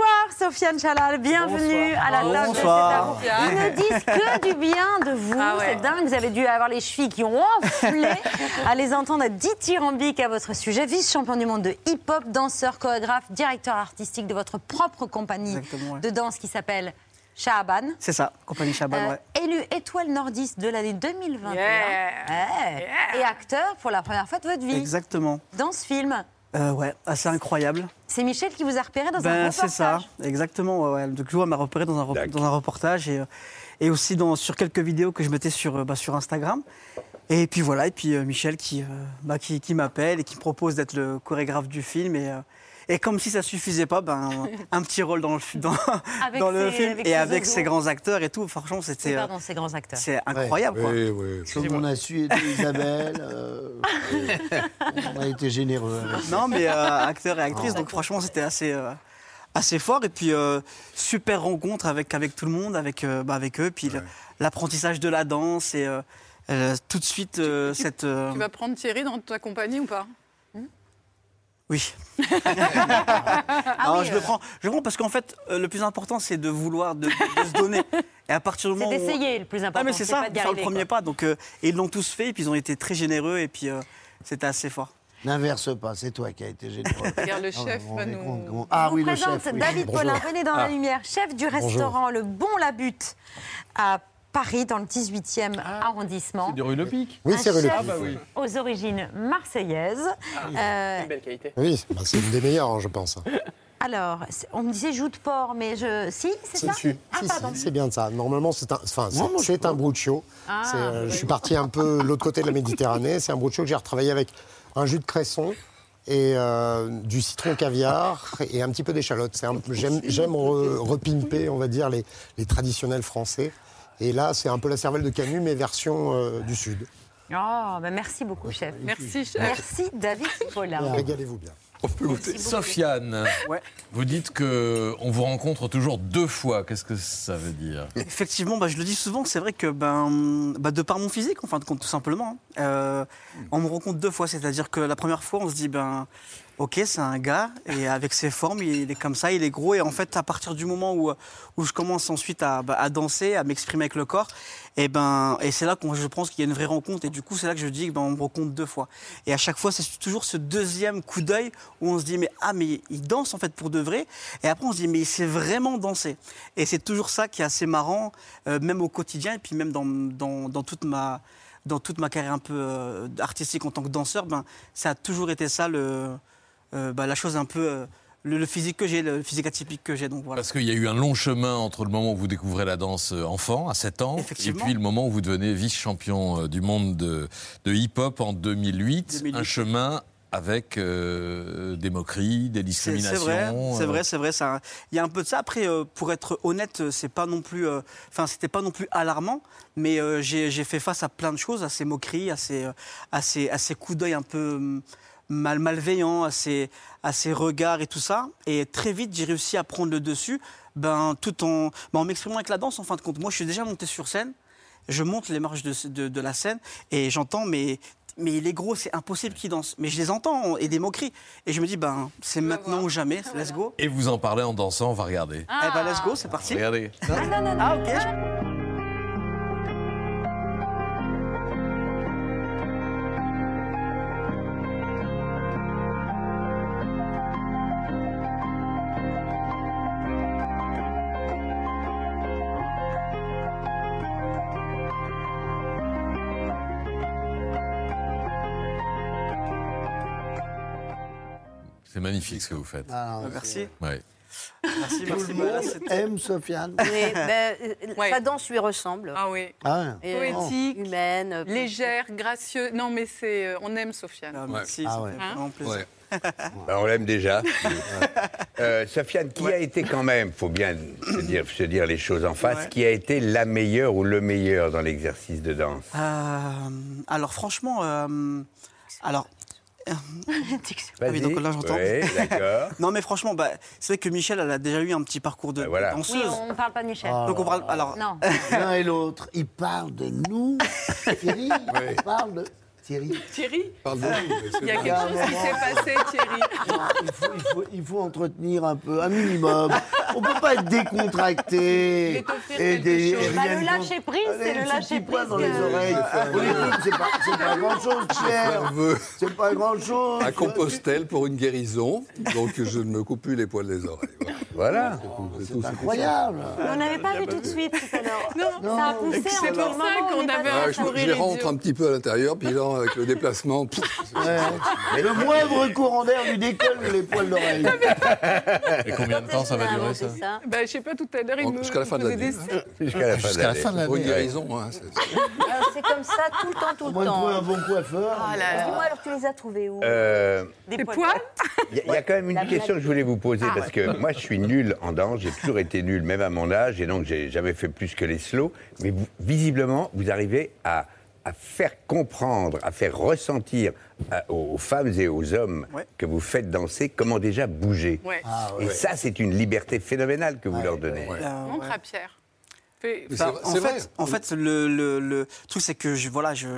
Bonsoir Sofiane Chalal, bienvenue Bonsoir. à la table Bonsoir. de cette Ils ne disent que du bien de vous, Ah ouais. c'est dingue, vous avez dû avoir les chevilles qui ont enflé à les entendre dithyrambiques à votre sujet. Vice-champion du monde de hip-hop, danseur, chorégraphe, directeur artistique de votre propre compagnie ouais. de danse qui s'appelle Shahaban. C'est ça, compagnie Chaban, Euh, ouais. Élu étoile nordiste de l'année 2021 Yeah. Ouais. et acteur pour la première fois de votre vie Exactement. dans ce film. Euh, ouais, assez incroyable. C'est Michel qui vous a repéré dans un Ben, reportage. c'est ça, exactement. Ouais, ouais. Donc, Joe m'a repéré dans un, rep- dans un reportage et, euh, et aussi dans, sur quelques vidéos que je mettais sur, euh, bah, sur Instagram. Et puis voilà, et puis euh, Michel qui, euh, bah, qui, qui m'appelle et qui me propose d'être le chorégraphe du film. Et, euh, et comme si ça suffisait pas, ben, un petit rôle dans le, dans, le ses- film avec et ses avec ces grands acteurs et tout. Franchement, C'est c'était. euh, pardon, ces grands acteurs. C'est incroyable, quoi. Oui, oui. Comme on a su aider Isabelle, euh, on a été généreux. Non, mais euh, acteur et actrice, donc franchement, c'était assez, euh, assez fort. Et puis, euh, super rencontre avec, avec tout le monde, avec, euh, bah, avec eux. Puis l'apprentissage de la danse et euh, euh, tout de suite euh, cette. euh, Tu vas prendre Thierry dans ta compagnie ou pas? Oui. Ah Non, oui, je euh. le prends. Je le prends parce qu'en fait, euh, le plus important, c'est de vouloir, de, de se donner. Et à partir du C'est moment où- d'essayer le plus important. Ah, mais c'est c'est ça, pas de d'y faire le premier quoi. pas. Donc, euh, et ils l'ont tous fait, et puis ils ont été très généreux, et puis euh, c'était assez fort. N'inverse pas, c'est toi qui as été généreux. Regarde, le Ah, chef va nous- compte Ah Je oui, vous le présente chef. oui. David Bonjour. Paulin, venez dans Ah. la lumière, chef du restaurant Le Bon La Butte à Paris, dans le 18e arrondissement. C'est du rue Le Pic. Oui, c'est rue Le Pic. Ah bah oui. Aux origines marseillaises. Euh, Une belle qualité. Oui, bah, c'est une des meilleures, je pense. alors, on me disait joue de porc, mais je. Si, c'est ça Ah, si, pardon. si, c'est bien de ça. Normalement, c'est un, enfin, c'est- un bruccio. Ah. Euh, je suis parti un peu de l'autre côté de la Méditerranée. C'est un bruccio que j'ai retravaillé avec un jus de cresson et euh, du citron caviar et un petit peu d'échalote. J'aime, j'aime re- repimper, on va dire, les, les traditionnels français. Et là, c'est un peu la cervelle de Camus, mais version euh, du Sud. Oh, bah merci beaucoup, chef. Merci, chef. Merci, David Paulin. Régalez-vous bien. On peut goûter. Sofiane, vous dites que on vous rencontre toujours deux fois. Qu'est-ce que ça veut dire? Effectivement, bah, je le dis souvent, c'est vrai que ben, bah, de par mon physique, en fin de compte, tout simplement, hein, euh, on me rencontre deux fois. C'est-à-dire que la première fois, on se dit, ben, ok, c'est un gars, et avec ses formes, il est comme ça, il est gros. Et en fait, à partir du moment où, où je commence ensuite à, bah, danser, à m'exprimer avec le corps, et, ben, et c'est là que je pense qu'il y a une vraie rencontre. Et du coup, c'est là que je dis, ben, me rencontre deux fois. Et à chaque fois, c'est toujours ce deuxième coup d'œil où on se dit, mais ah, mais il danse en fait pour de vrai. Et après, on se dit, mais il sait vraiment danser. Et c'est toujours ça qui est assez marrant, euh, même au quotidien, et puis même dans, dans, toute ma dans toute ma carrière un peu euh, artistique en tant que danseur, ben, ça a toujours été ça, le, bah, la chose un peu, euh, le, physique que j'ai, le physique atypique que j'ai. Donc voilà. Parce qu'il y a eu un long chemin entre le moment où vous découvrez la danse euh, enfant, à 7 ans, et puis le moment où vous devenez vice-champion euh, du monde de, de hip-hop en 2008. 2008. Un chemin avec euh, des moqueries, des discriminations. c'est vrai, c'est euh, vrai, c'est vrai. ça- Il y a un peu de ça. Après, euh, pour être honnête, euh, c'est pas non plus, euh, enfin, c'était pas non plus alarmant, mais euh, j'ai fait face à plein de choses, à ces moqueries, à ces, euh, à ces, à ces coups d'œil un peu hum, mal, malveillants, à ces, à ces regards et tout ça. Et très vite, j'ai réussi à prendre le dessus. ben, tout en, ben, en m'exprimant avec la danse, en fin de compte. Moi, je suis déjà monté sur scène, je monte les marches de, de- de la scène et j'entends, mais, mais il est gros, c'est impossible qu'il danse. Mais je les entends et des moqueries. Et je me dis, ben, c'est maintenant ou jamais, let's go. Et vous en parlez en dansant, on va regarder. Eh ben, let's go, c'est parti. Regardez. Ah, ok. Magnifique ce que vous faites. Ah, Merci. Ouais. Merci, Tout merci. le Bah, monde aime Sofiane. Mais, ben, euh, Sa danse lui ressemble. Ah oui. Ah, Et, euh, Poétique, humaine. euh, légère, gracieuse. Non, mais c'est, on aime Sofiane. Ah, merci, Ah ouais. Hein. Bah, on l'aime déjà. Euh, Sofiane, qui a été quand même, faut bien se dire, se dire les choses en face, Ouais. qui a été la meilleure ou le meilleur dans l'exercice de danse? Euh, alors franchement, euh, alors. Ah oui, donc là j'entends. Oui, d'accord. non mais franchement, bah, c'est vrai que Michel, elle a déjà eu un petit parcours de, Bah, voilà. de Oui, danseuse. on ne parle pas de Michel. Donc on parle. Alors. Non. L'un et l'autre, ils parlent de nous. Thierry, ils parlent de Thierry. Thierry Parle de nous, mais c'est Il y a quelque chose qui s'est passé, Thierry. Il faut, il, faut, il faut entretenir un peu, un minimum. On peut pas être décontracté. Et des, Bah, le lâcher prise, c'est le lâcher prise dans les oreilles. C'est pas, pas grand chose, Pierre. nerveux. C'est pas grand chose. À Compostelle pour une guérison, donc je ne me coupe plus les poils des oreilles. Voilà. C'est incroyable. On n'avait pas vu tout de suite tout à l'heure. Non, ça a poussé C'est en pour ça qu'on avait un Ah, rire rentre un petit peu à l'intérieur, puis là, avec le déplacement, pff, Ouais. Mais le moindre courant d'air lui décolle les poils d'oreille. Et combien de temps ça va durer ça Bah, je sais pas, tout à l'heure, il Bon, me jusqu'à la fin de l'année. des... Jusqu'à la fin Jusqu'à la de fin de l'année. pour une guérison. hein, c'est- C'est comme ça tout le temps, tout Au le trouver un temps. bon coiffeur. Ah. Dis-moi alors, tu les as trouvés où Euh, Des poils Il y, a- quand même une question que je voulais vous poser, Ah, parce que moi, je suis nul en danse, j'ai toujours été nul, même à mon âge, et donc j'ai jamais fait plus que les slow. Mais visiblement, vous arrivez à, à faire comprendre, à faire ressentir à- aux, femmes et aux hommes Ouais. que vous faites danser comment déjà bouger. Ouais. Ah, Et ça, c'est une liberté phénoménale que vous leur donnez. Ouais. Euh, Montre à Pierre. C'est- en fait, vrai. en fait, le, le- le truc c'est que je voilà, je,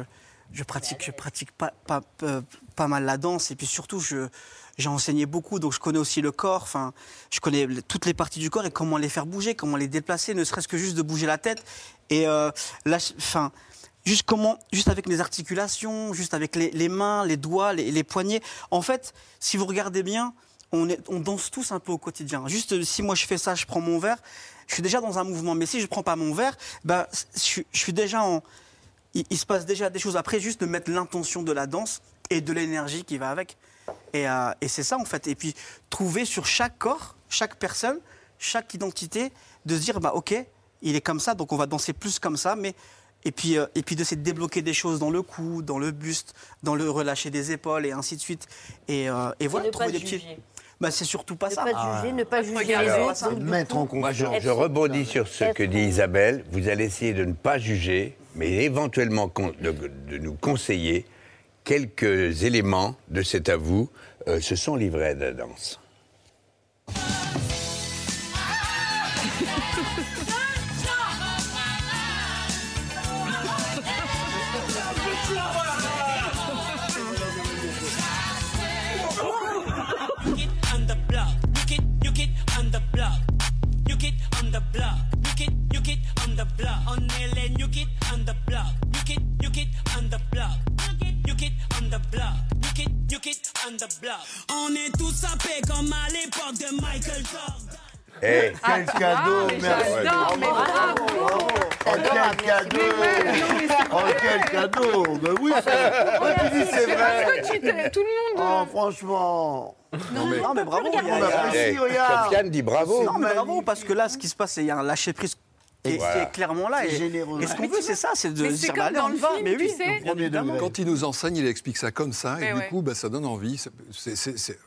je pratique, je pratique pas, pas, pas, pas mal la danse et puis surtout je j'ai enseigné beaucoup donc je connais aussi le corps. Enfin, je connais toutes les parties du corps et comment les faire bouger, comment les déplacer, ne serait-ce que juste de bouger la tête et euh, là, je- enfin. Juste avec les articulations, juste avec les, mains, les doigts, les, poignets. En fait, si vous regardez bien, on, danse tous un peu au quotidien. Juste euh, si moi je fais ça, je prends mon verre, je suis déjà dans un mouvement. Mais si je prends pas mon verre, ben, je, suis- déjà. Il, se passe déjà des choses. Après, juste de mettre l'intention de la danse et de l'énergie qui va avec. Et, euh, et c'est ça en fait. Et puis trouver sur chaque corps, chaque personne, chaque identité, de se dire bah ok, il est comme ça, donc on va danser plus comme ça, mais et puis euh, et puis d'essayer de débloquer des choses dans le cou, dans le buste, dans le relâcher des épaules et ainsi de suite. Et, euh, et voilà, ne pas petits. juger. Bah c'est surtout pas Ne ça. pas juger, ne pas juger les autres. Mettre en Moi, je, rebondis sur ce que dit Isabelle. Vous allez essayer de ne pas juger, mais éventuellement de, de nous conseiller quelques éléments de cet à vous. Euh, ce sont livrets de la danse. Block. You get, you get on the block. You get, you get on the block. You get, you get on the block. On est tous sapés comme à l'époque de Michael Jordan. Eh, Quel cadeau, mais merci. j'adore, mais bravo. Oh, quel cadeau Oh, quel cadeau Ben oui, c'est- Quand tu dis c'est C'est parce vrai. que tu tout le monde. Oh, franchement. Non mais, non, mais bravo. On apprécie, regarde. Sofiane dit bravo. Non, mais bravo, parce que là, ce qui se passe, c'est qu'il y a un lâcher prise qui est, Voilà. qui est clairement là. C'est Et, généreux. et ce qu'on veut, c'est ça, c'est de dire, comme bah, allez, dans le film, mais tu oui, évidemment. Quand il nous enseigne, il explique ça comme ça, et Mais du coup, bah, ça donne envie. C'est- c'est- c'est- c'est-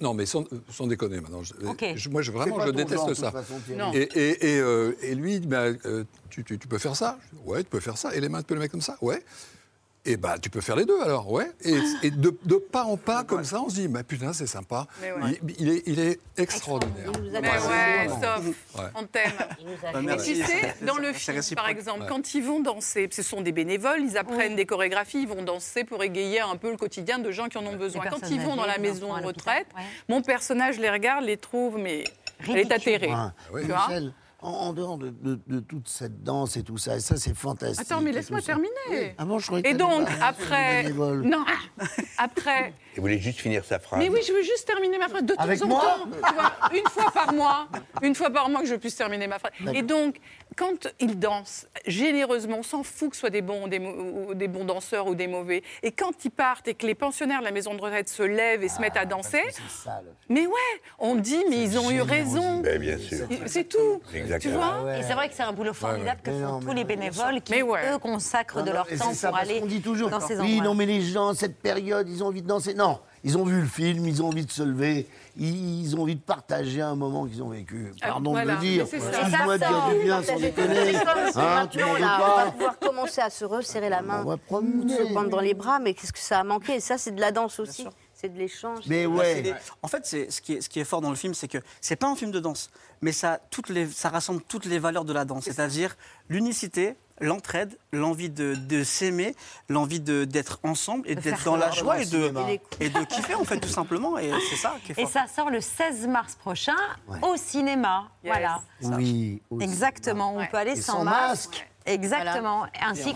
non, mais sans, sans déconner maintenant. Je- Ok. je- moi, je, vraiment, je déteste genre, ça. façon. Et, et, et, euh, et lui, bah, euh, tu, tu- tu peux faire ça Ouais, tu peux faire ça. Et les mains, tu peux les mettre comme ça Ouais. Et bah, tu peux faire les deux alors, ouais. Et, et de, de pas en pas, comme ça, on se dit, bah putain, c'est sympa. Mais ouais. Il, il est, il est extraordinaire. Mais ouais, Ouais. on t'aime. Bah, Et merci. tu sais, dans le film, par exemple, Ouais. quand ils vont danser, ce sont des bénévoles, ils apprennent des chorégraphies, ils vont danser pour égayer un peu le quotidien de gens qui en ont besoin. Quand ils vont dans la maison de retraite, mon personnage les regarde, les trouve, mais elle est atterrée. Ouais. Tu vois Michel, en, en dehors de, de- de toute cette danse et tout ça, et ça c'est fantastique. Attends, mais et laisse-moi terminer. Ah bon, je croyais Et que donc, après. Non, après. Il voulait juste finir sa phrase. Mais oui, je veux juste terminer ma phrase de temps en temps. Tu vois, une fois par mois, une fois par mois que je puisse terminer ma phrase. Et donc, quand ils dansent généreusement, on s'en fout que ce soit des bons, des, mo- ou des bons danseurs ou des mauvais. Et quand ils partent et que les pensionnaires de la maison de retraite se lèvent et se mettent à danser, mais ouais, on dit mais ils ont eu raison. Mais bien sûr. C'est tout. C'est exactement. Tu vois Et c'est vrai que c'est un boulot formidable que font tous les bénévoles qui, eux, consacrent de Non, leur temps ça, pour aller qu'on dit toujours, dans ces oui, endroits. non, mais les gens, cette période, ils ont envie de danser. Non, ils ont vu le film, ils ont envie de se lever, ils, ont envie de partager un moment qu'ils ont vécu. Pardon voilà, de le dire. Excuse-moi de dire du bien sans déconner. Hein, tu on va pouvoir commencer à se resserrer la main, se prendre dans les bras, mais qu'est-ce que ça a manqué? Et ça, c'est de la danse aussi. C'est de l'échange. Mais Bah, des- En fait, c'est ce qui est ce qui est fort dans le film, c'est que c'est pas un film de danse, mais ça toutes les ça rassemble toutes les valeurs de la danse, c'est-à-dire l'unicité, l'entraide, l'envie de, de s'aimer, l'envie de d'être ensemble et d'être dans la joie et de et de kiffer en fait tout simplement. Et c'est ça qui est Et fort. ça sort le 16 mars prochain au cinéma. Voilà. Oui. Exactement, on peut aller Et sans, sans masque. masque. Exactement. Ainsi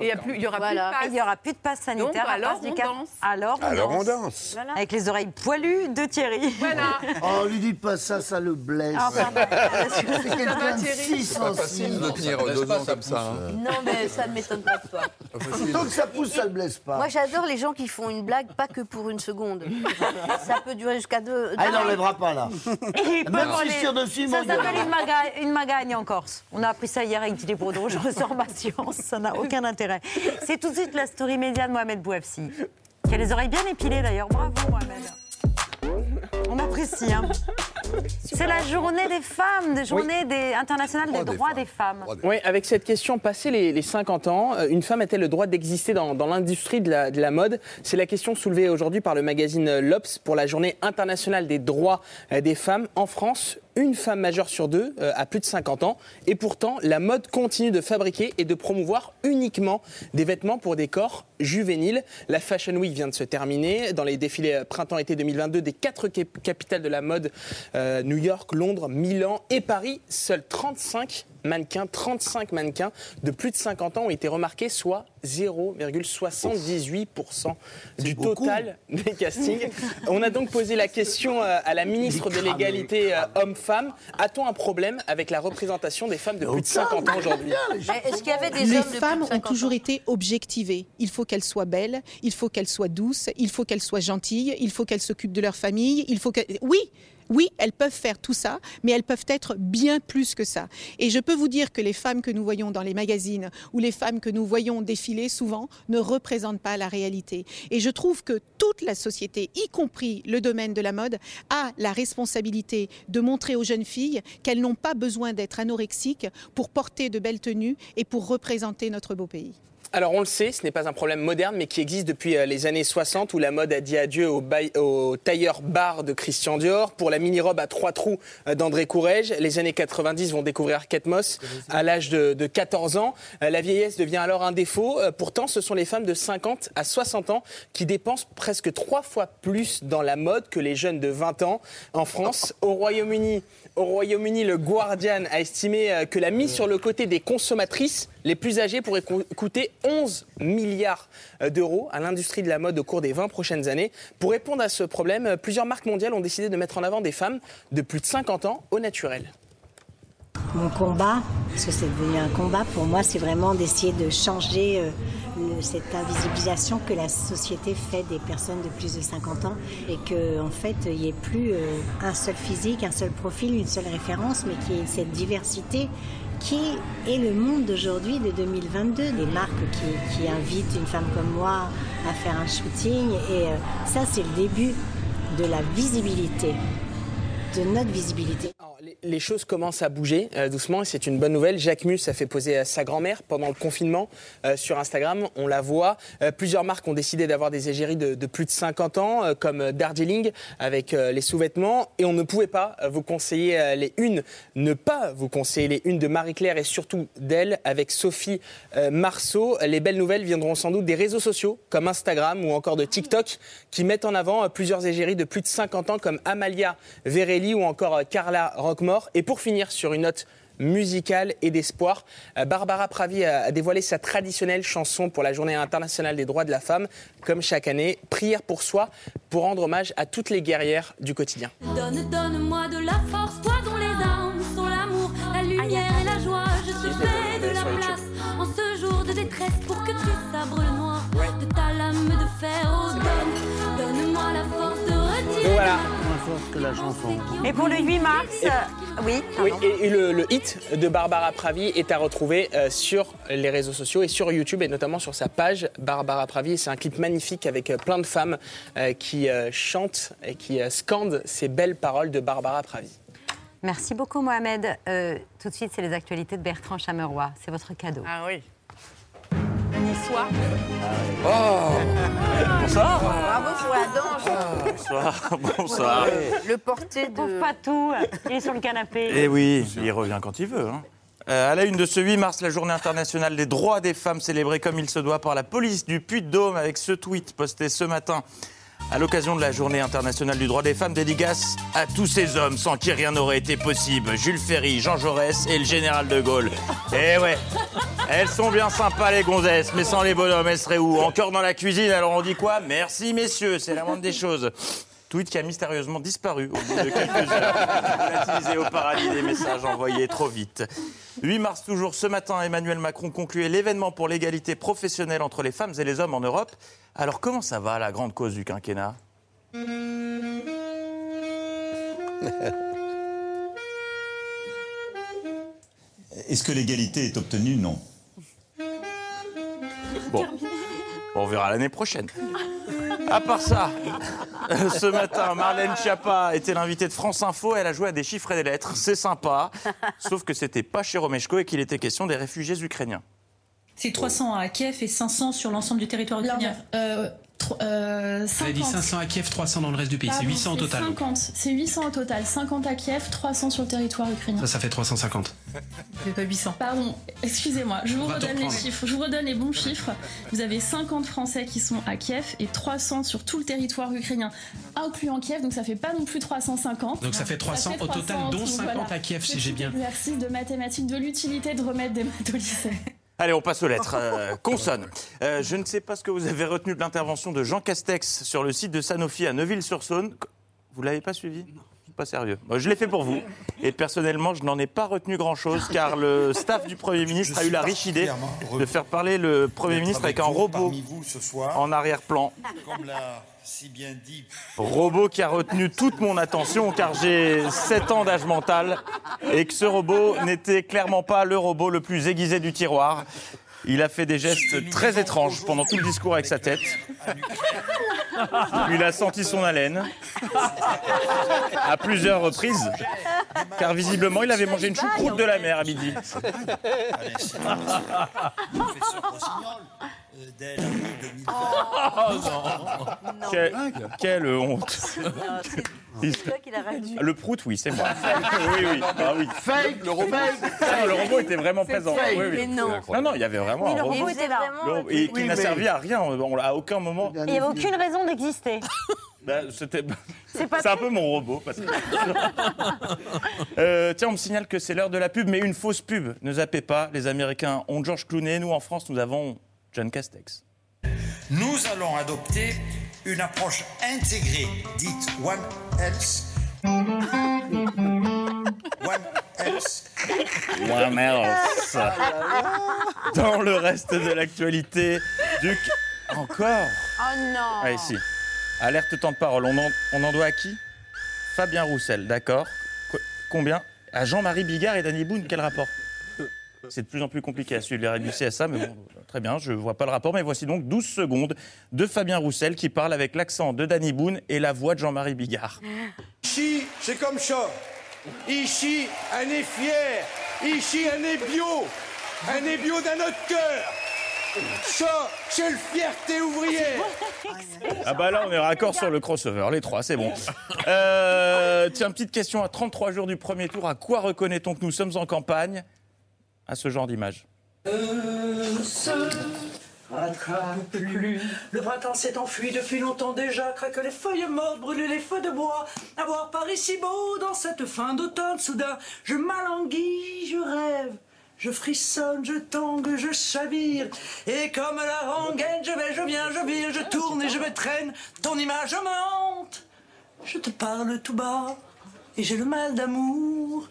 il y a plus- il y aura Voilà. plus de passe. Il y aura plus de passe sanitaire. Donc, alors, passe du on danse. Alors on Alors, on danse. danse. Voilà. Avec les oreilles poilues de Thierry. Voilà. Oh, lui dites pas ça, ça le blesse. Ah, pardon. c'est quelqu'un de si sensible. de tenir deux ans comme ça. hein. Non, mais ça ne m'étonne pas de toi. Tant que ça pousse, ça le blesse pas. Moi, j'adore les gens qui font une blague, pas que pour une seconde. ça peut durer jusqu'à deux. Ah, il n'enlèvera pas là. Même si je tire dessus, Ça s'appelle une, maga- une magagne en Corse. On a appris ça hier avec Didier Bourdon. Je ma science. Ça n'a aucun intérêt. C'est tout de suite la story média de Mohamed Bouafsi. Qui a les oreilles bien épilées d'ailleurs. Bravo, Mohamed. On apprécie. hein. C'est la journée des femmes, de journée des, internationale des droits des femmes. Oui, avec cette question, passé les, les 50 ans, euh, une femme a-t-elle le droit d'exister dans, dans l'industrie de la, de la mode? C'est la question soulevée aujourd'hui par le magazine L'Obs pour la journée internationale des droits euh, des femmes. En France, une femme majeure sur deux euh, a plus de 50 ans. Et pourtant, la mode continue de fabriquer et de promouvoir uniquement des vêtements pour des corps juvéniles. La Fashion Week vient de se terminer. Dans les défilés euh, printemps-été 2022 des quatre cap- capitales de la mode, euh, New York, Londres, Milan et Paris, seuls 35 mannequins, 35 mannequins de plus de 50 ans ont été remarqués, soit 0,78% du total des castings. On a donc posé la question euh, à la ministre de l'égalité euh, homme-femme. A-t-on un problème avec la représentation des femmes de plus de 50 ans aujourd'hui? Est-ce qu'il y avait des les hommes de plus de femmes ont 50 ans? toujours été objectivées. Il faut qu'elles soient belles, il faut qu'elles soient douces, il faut qu'elles soient gentilles, il faut qu'elles s'occupent de leur famille, il faut que... Oui, oui, elles peuvent faire tout ça, mais elles peuvent être bien plus que ça. Et je peux vous dire que les femmes que nous voyons dans les magazines ou les femmes que nous voyons défiler souvent ne représentent pas la réalité. Et je trouve que toute la société, y compris le domaine de la mode, a la responsabilité de montrer aux jeunes filles qu'elles n'ont pas besoin d'être anorexiques pour porter de belles tenues et pour représenter notre beau pays. Alors on le sait, ce n'est pas un problème moderne, mais qui existe depuis euh, les années 60, où la mode a dit adieu au, tailleur bar de Christian Dior, pour la mini-robe à trois trous euh, d'André Courrèges. Les années 90 vont découvrir Kate Moss à l'âge de, de 14 ans. Euh, La vieillesse devient alors un défaut. Pourtant, ce sont les femmes de 50 à 60 ans qui dépensent presque trois fois plus dans la mode que les jeunes de 20 ans. En France, au Royaume-Uni, au Royaume-Uni, le Guardian a estimé que la mise sur le côté des consommatrices les plus âgées pourrait co- coûter 11 milliards euh, d'euros à l'industrie de la mode au cours des 20 prochaines années. Pour répondre à ce problème, euh, plusieurs marques mondiales ont décidé de mettre en avant des femmes de plus de 50 ans au naturel. Mon combat, parce que c'est devenu un combat pour moi, c'est vraiment d'essayer de changer euh, cette invisibilisation que la société fait des personnes de plus de 50 ans et qu'en en fait il n'y ait plus un seul physique, un seul profil, une seule référence, mais qu'il y ait cette diversité qui est le monde d'aujourd'hui de 2022, des marques qui, qui invitent une femme comme moi à faire un shooting et euh, ça c'est le début de la visibilité, de notre visibilité. Les- choses commencent à bouger euh, doucement et c'est une bonne nouvelle. Jacques Mus a fait poser sa grand-mère pendant le confinement euh, sur Instagram. On la voit. Euh, plusieurs marques ont décidé d'avoir des égéries de, plus de 50 ans, comme Darjeeling avec les sous-vêtements. Et on ne pouvait pas vous conseiller les unes, ne pas vous conseiller les unes de Marie-Claire et surtout d'elle avec Sophie Marceau. Les belles nouvelles viendront sans doute des réseaux sociaux comme Instagram ou encore de TikTok qui mettent en avant plusieurs égéries de plus de 50 ans comme Amalia Verelli ou encore Carla Roquemort. Et pour finir sur une note musicale et d'espoir, euh, Barbara Pravi a a dévoilé sa traditionnelle chanson pour la Journée internationale des droits de la femme, comme chaque année, Prière pour soi, pour rendre hommage à toutes les guerrières du quotidien. Donne, donne-moi de la force, toi dont les armes sont l'amour, la lumière et la joie. Je te fais de la place en ce jour de détresse pour que tu sabres que la chanson. Et pour le 8 mars, Et- euh, oui, Oui, et, et le, le hit de Barbara Pravi est à retrouver euh, sur les réseaux sociaux et sur YouTube et notamment sur sa page Barbara Pravi. C'est un clip magnifique avec euh, plein de femmes euh, qui euh, chantent et qui euh, scandent ces belles paroles de Barbara Pravi. Merci beaucoup, Mohamed. Euh, tout de suite, c'est les actualités de Bertrand Chameroy. C'est votre cadeau. Ah oui. Niçois. Bonsoir. Bravo pour la danse. Bonsoir. Bonsoir. Le porté de. pas tout. Il est sur le canapé. Eh oui, il revient quand il veut. hein. Euh, à la une de ce 8 mars, la journée internationale des droits des femmes célébrée comme il se doit par la police du Puy-de-Dôme avec ce tweet posté ce matin. À l'occasion de la journée internationale du droit des femmes, dédicace à tous ces hommes sans qui rien n'aurait été possible. Jules Ferry, Jean Jaurès et le général de Gaulle. Eh ouais, elles sont bien sympas les gonzesses, mais sans les bonhommes, elles seraient où? Encore dans la cuisine, alors on dit quoi? Merci messieurs, c'est la moindre des choses. Tweet qui a mystérieusement disparu au bout de quelques heures. Relativisé au paradis des messages envoyés trop vite. 8 mars toujours, ce matin, Emmanuel Macron concluait l'événement pour l'égalité professionnelle entre les femmes et les hommes en Europe. Alors comment ça va, la grande cause du quinquennat? Est-ce que l'égalité est obtenue? Non. Bon, on verra l'année prochaine. À part ça, ce matin, Marlène Schiappa était l'invitée de France Info. Elle a joué à des chiffres et des lettres. C'est sympa. Sauf que c'était pas chez Romeshko et qu'il était question des réfugiés ukrainiens. C'est 300 à Kiev et 500 sur l'ensemble du territoire ukrainien. Euh, euh, Vous avez dit 50. 500 à Kiev, 300 dans le reste du pays. C'est Pardon, 800 au total. 50. C'est 800 au total. 50 à Kiev, 300 sur le territoire ukrainien. Ça, ça fait 350. C'est pas 800. Pardon, excusez-moi, je vous On redonne les chiffres. Je vous redonne les bons chiffres. Vous avez 50 Français qui sont à Kiev et 300 sur tout le territoire ukrainien, incluant Kiev, donc ça fait pas non plus 350. Donc ça fait 300 au total, dont donc 50 à Kiev, si j'ai bien. Exercice de mathématiques, de l'utilité de remettre des maths au lycée. Allez, on passe aux lettres. Euh, consonne. Euh, je ne sais pas ce que vous avez retenu de l'intervention de Jean Castex sur le site de Sanofi à Neuville-sur-Saône. Vous l'avez pas suivi? Pas sérieux. Je l'ai fait pour vous. Et personnellement, je n'en ai pas retenu grand-chose car le staff du Premier ministre a eu la riche idée de faire parler le Premier ministre avec un robot en arrière-plan. Comme l'a si bien dit Robot qui a retenu toute mon attention car j'ai 7 ans d'âge mental et que ce robot n'était clairement pas le robot le plus aiguisé du tiroir. Il a fait des gestes très étranges pendant tout le discours avec sa tête. Il a senti son haleine à plusieurs reprises car visiblement il avait mangé une choucroute de la mer à midi. Oh non Quelle, quelle honte qu'il a réduit. Le prout, oui, c'est moi. oui, oui, ah oui. Fake, le robot, fake, Ah, le robot était vraiment C'est présent. fake. Oui, oui. Mais non. Non, non, il y avait vraiment Oui, un le robot. était. Le robot- et qui n'a mais- servi à rien. À aucun moment. Il n'y avait aucune raison d'exister. Bah, C'était. C'est C'est un peu mon robot. Parce que... Euh, tiens, on me signale que c'est l'heure de la pub, mais une fausse pub. Ne zappez pas. Les Américains ont George Clooney. Nous, en France, nous avons John Castex. Nous allons adopter une approche intégrée, dite One Health. One Health. One Health. Dans le reste de l'actualité, Duc. Encore Oh non Ah, ici. Alerte temps de parole. On en, on en doit à qui? Fabien Roussel, d'accord. Qu- Combien? À Jean-Marie Bigard et Danny Boone, quel rapport? C'est de plus en plus compliqué à suivre les règles du CSA, mais bon, très bien, je ne vois pas le rapport. Mais voici donc 12 secondes de Fabien Roussel qui parle avec l'accent de Danny Boone et la voix de Jean-Marie Bigard. Chi, c'est comme ça. Ici, un est fier. Ici, un est bio. Un est bio d'un autre cœur. Ça, c'est le fierté ouvrière. Ah bah là, on est raccord sur le crossover, les trois, c'est bon. Euh, tiens, petite question, à 33 jours du premier tour, à quoi reconnaît-on que nous sommes en campagne? À ce genre d'image. plus. Le printemps s'est enfui depuis longtemps déjà, craquent les feuilles mortes, brûlent les feux de bois. À voir Paris si beau dans cette fin d'automne, soudain, je m'alanguis, je rêve. Je frissonne, je tangue, je chavire. Et comme la rengaine, je vais, je viens, je vire, je tourne et je me traîne. Ton image me hante. Je te parle tout bas. Et j'ai le mal d'amour.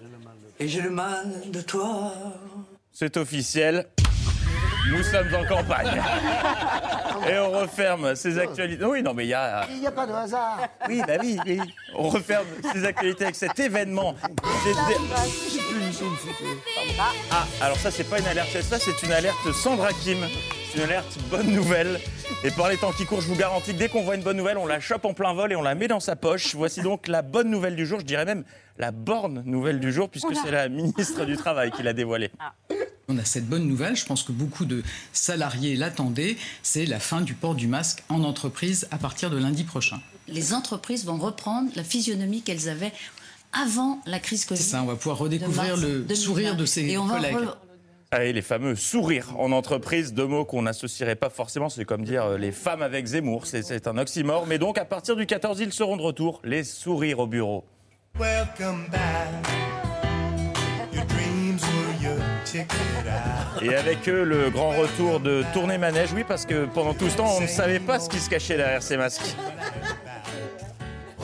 Et j'ai le mal de toi. C'est officiel. Nous sommes en campagne. Et on referme ces actualités. Oui, non, mais il y a. Il n'y a pas de hasard. Oui, bah oui, oui. On referme ces actualités avec cet événement. Ah, alors ça, c'est pas une alerte ça, c'est une alerte Sandra Kim. C'est une alerte bonne nouvelle. Et par les temps qui courent, je vous garantis que dès qu'on voit une bonne nouvelle, on la chope en plein vol et on la met dans sa poche. Voici donc la bonne nouvelle du jour, je dirais même la borne nouvelle du jour, puisque c'est la ministre du Travail qui l'a dévoilée. On a cette bonne nouvelle, je pense que beaucoup de salariés l'attendaient, c'est la fin du port du masque en entreprise à partir de lundi prochain. Les entreprises vont reprendre la physionomie qu'elles avaient avant la crise Covid. C'est ça, on va pouvoir redécouvrir mars le 2020. sourire de ses Et on va collègues. re- Allez, les fameux sourires en entreprise, deux mots qu'on n'associerait pas forcément, c'est comme dire euh, les femmes avec Zemmour, c'est- c'est un oxymore. Mais donc, à partir du 14, ils seront de retour, les sourires au bureau. Welcome back. Et avec eux, le grand retour de tournée manège, oui, parce que pendant tout ce temps, on ne savait pas ce qui se cachait derrière ces masques.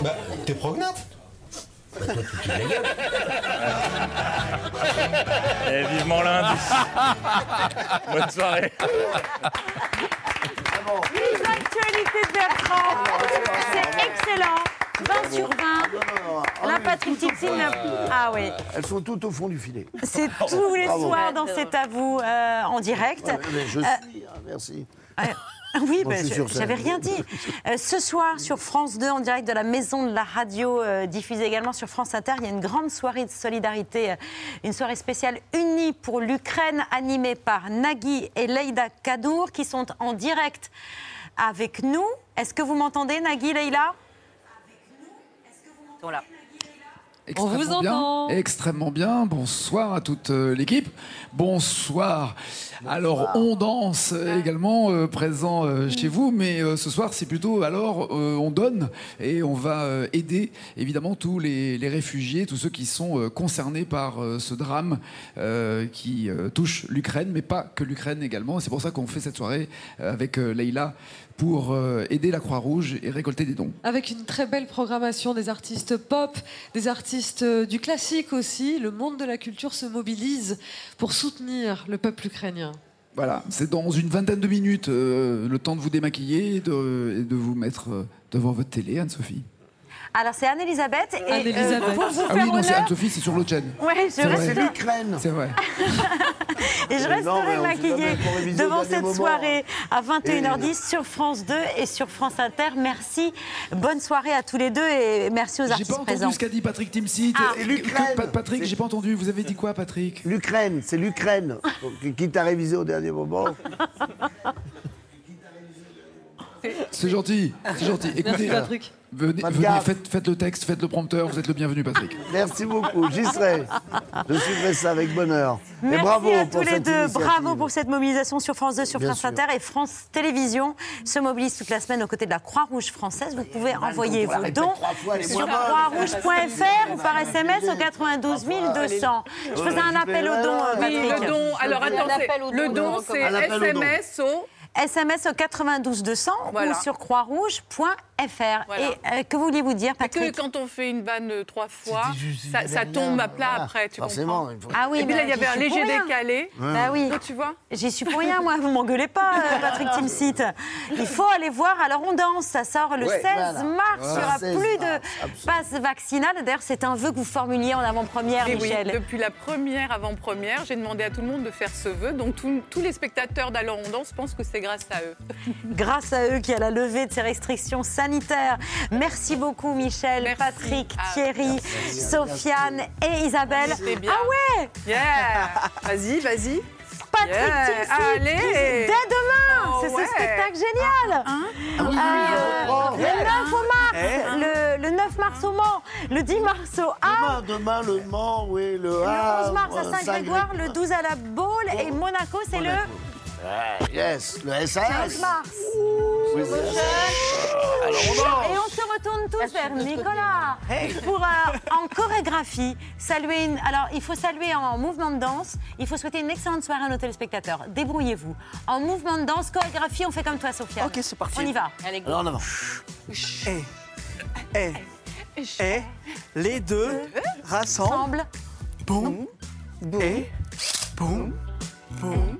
Bah, t'es prognate Et vivement lundi. Bonne soirée. L'actualité de Bertrand, c'est excellent. 20 sur 20. La Patrick n'a- Ah oui. Elles sont toutes au fond du filet. C'est tous les soirs dans C'est à vous euh, en direct. Ouais, mais je Euh, suis, hein, merci. euh, oui, j'avais rien dit. Euh, ce soir, sur France 2, en direct de la Maison de la Radio, euh, diffusée également sur France Inter, il y a une grande soirée de solidarité, euh, une soirée spéciale unie pour l'Ukraine, animée par Nagui et Leïda Kadour, qui sont en direct avec nous. Est-ce que vous m'entendez, Nagui, Leïla? Sont là. Extrêmement vous bien, entend. Extrêmement bien. Bonsoir à toute euh, l'équipe. Bonsoir. Alors, on danse également euh, présent euh, chez vous, mais euh, ce soir, c'est plutôt alors euh, on donne et on va euh, aider évidemment tous les, les réfugiés, tous ceux qui sont euh, concernés par euh, ce drame euh, qui euh, touche l'Ukraine, mais pas que l'Ukraine également. C'est pour ça qu'on fait cette soirée euh, avec euh, Leïla pour euh, aider la Croix-Rouge et récolter des dons. Avec une très belle programmation des artistes pop, des artistes euh, du classique aussi, le monde de la culture se mobilise pour soutenir le peuple ukrainien. Voilà, c'est dans une vingtaine de minutes, euh, le temps de vous démaquiller et de, et de vous mettre devant votre télé, Anne-Sophie. Alors, c'est Anne-Elisabeth. Et euh, Anne-Elisabeth. pour vous Ah oui, non, c'est honneur, Anne-Sophie, c'est sur l'autre chaîne. Ouais, je vrai. reste- C'est l'Ukraine. C'est vrai. Et je Mais non, mais resterai on maquillée jamais pour réviser au devant dernier cette moment. soirée à 21h10 Et- sur France 2 et sur France Inter. Merci. Bonne soirée à tous les deux et merci aux J'ai artistes pas entendu présents. ce qu'a dit Patrick Timsit. Ah. Que- l'Ukraine. Pa- Patrick, j'ai pas entendu. Vous avez dit quoi, Patrick? L'Ukraine, c'est l'Ukraine. Donc, Quitte à réviser au dernier moment. C'est gentil, c'est gentil. Écoutez, Merci, Patrick. venez, faites, faites le texte, faites le prompteur. Vous êtes le bienvenu, Patrick. Merci beaucoup, j'y serai. Je suivrai ça avec bonheur. Et Merci bravo à pour tous les cette deux. initiative. Bravo pour cette mobilisation sur France 2, sur Bien France sûr. Inter et France Télévisions se mobilise toute la semaine aux côtés de la Croix-Rouge française. Vous pouvez envoyer vos dons fois, sur croixrouge.fr ou par SMS au 92 200. Je faisais un appel au don, euh, Oui, Patrick. le don. Alors au le don, don, on c'est. SMS au. SMS au 92 200 Voilà. ou sur croixrouge.fr. Voilà. Et euh, que vouliez-vous dire, Parce que Patrick quand on fait une vanne euh, trois fois, ça, tombe à plat voilà. après, tu Forcément, comprends il faut- Ah oui, Et puis là, il y avait un léger décalé. Bah oui. Tu vois J'y suis pour rien, moi. Vous m'engueulez pas, euh, Patrick Timsit. Il faut aller voir. Alors, on danse. Ça sort le Ouais, 16 voilà. mars. Il y aura 16 plus de mars, passe vaccinale. D'ailleurs, c'est un vœu que vous formuliez en avant-première, Et oui, Michel. depuis la première avant-première, j'ai demandé à tout le monde de faire ce vœu. Donc tous- tous les spectateurs d'Alors on danse pensent que c'est grâce à eux. Grâce à eux qui a la levée de ces restrictions sanitaires sanitaire. Merci beaucoup, Michel, Patrick, Ah, Thierry, Sofiane et Isabelle. C'était bien. Ah ouais Yeah Vas-y, vas-y. Patrick Yeah. Allez. dès demain Oh C'est ouais. ce spectacle génial Ah oui, Euh, oh, Le ouais. 9 au Mars, Eh. le, le 9 mars au Mans, le 10 mars au Havre, Demain, demain, le Mans, oui, le le 11 Havre, mars à Saint-Grégoire, le 12 à la Baule et Monaco, c'est le Ah, yes, le SAS. 15 mars. Oui, le SAS. Alors on danse. Et on se retourne tous vers Nicolas pour euh, en chorégraphie saluer une. Alors il faut saluer en mouvement de danse. Il faut souhaiter une excellente soirée à nos téléspectateurs. Débrouillez-vous. En mouvement de danse, chorégraphie, on fait comme toi, Sophia. Ok, c'est parti. On y va. Alors en avant. Et, et, et, les deux rassemblent. Ensemble. Boum, et, boum, fool.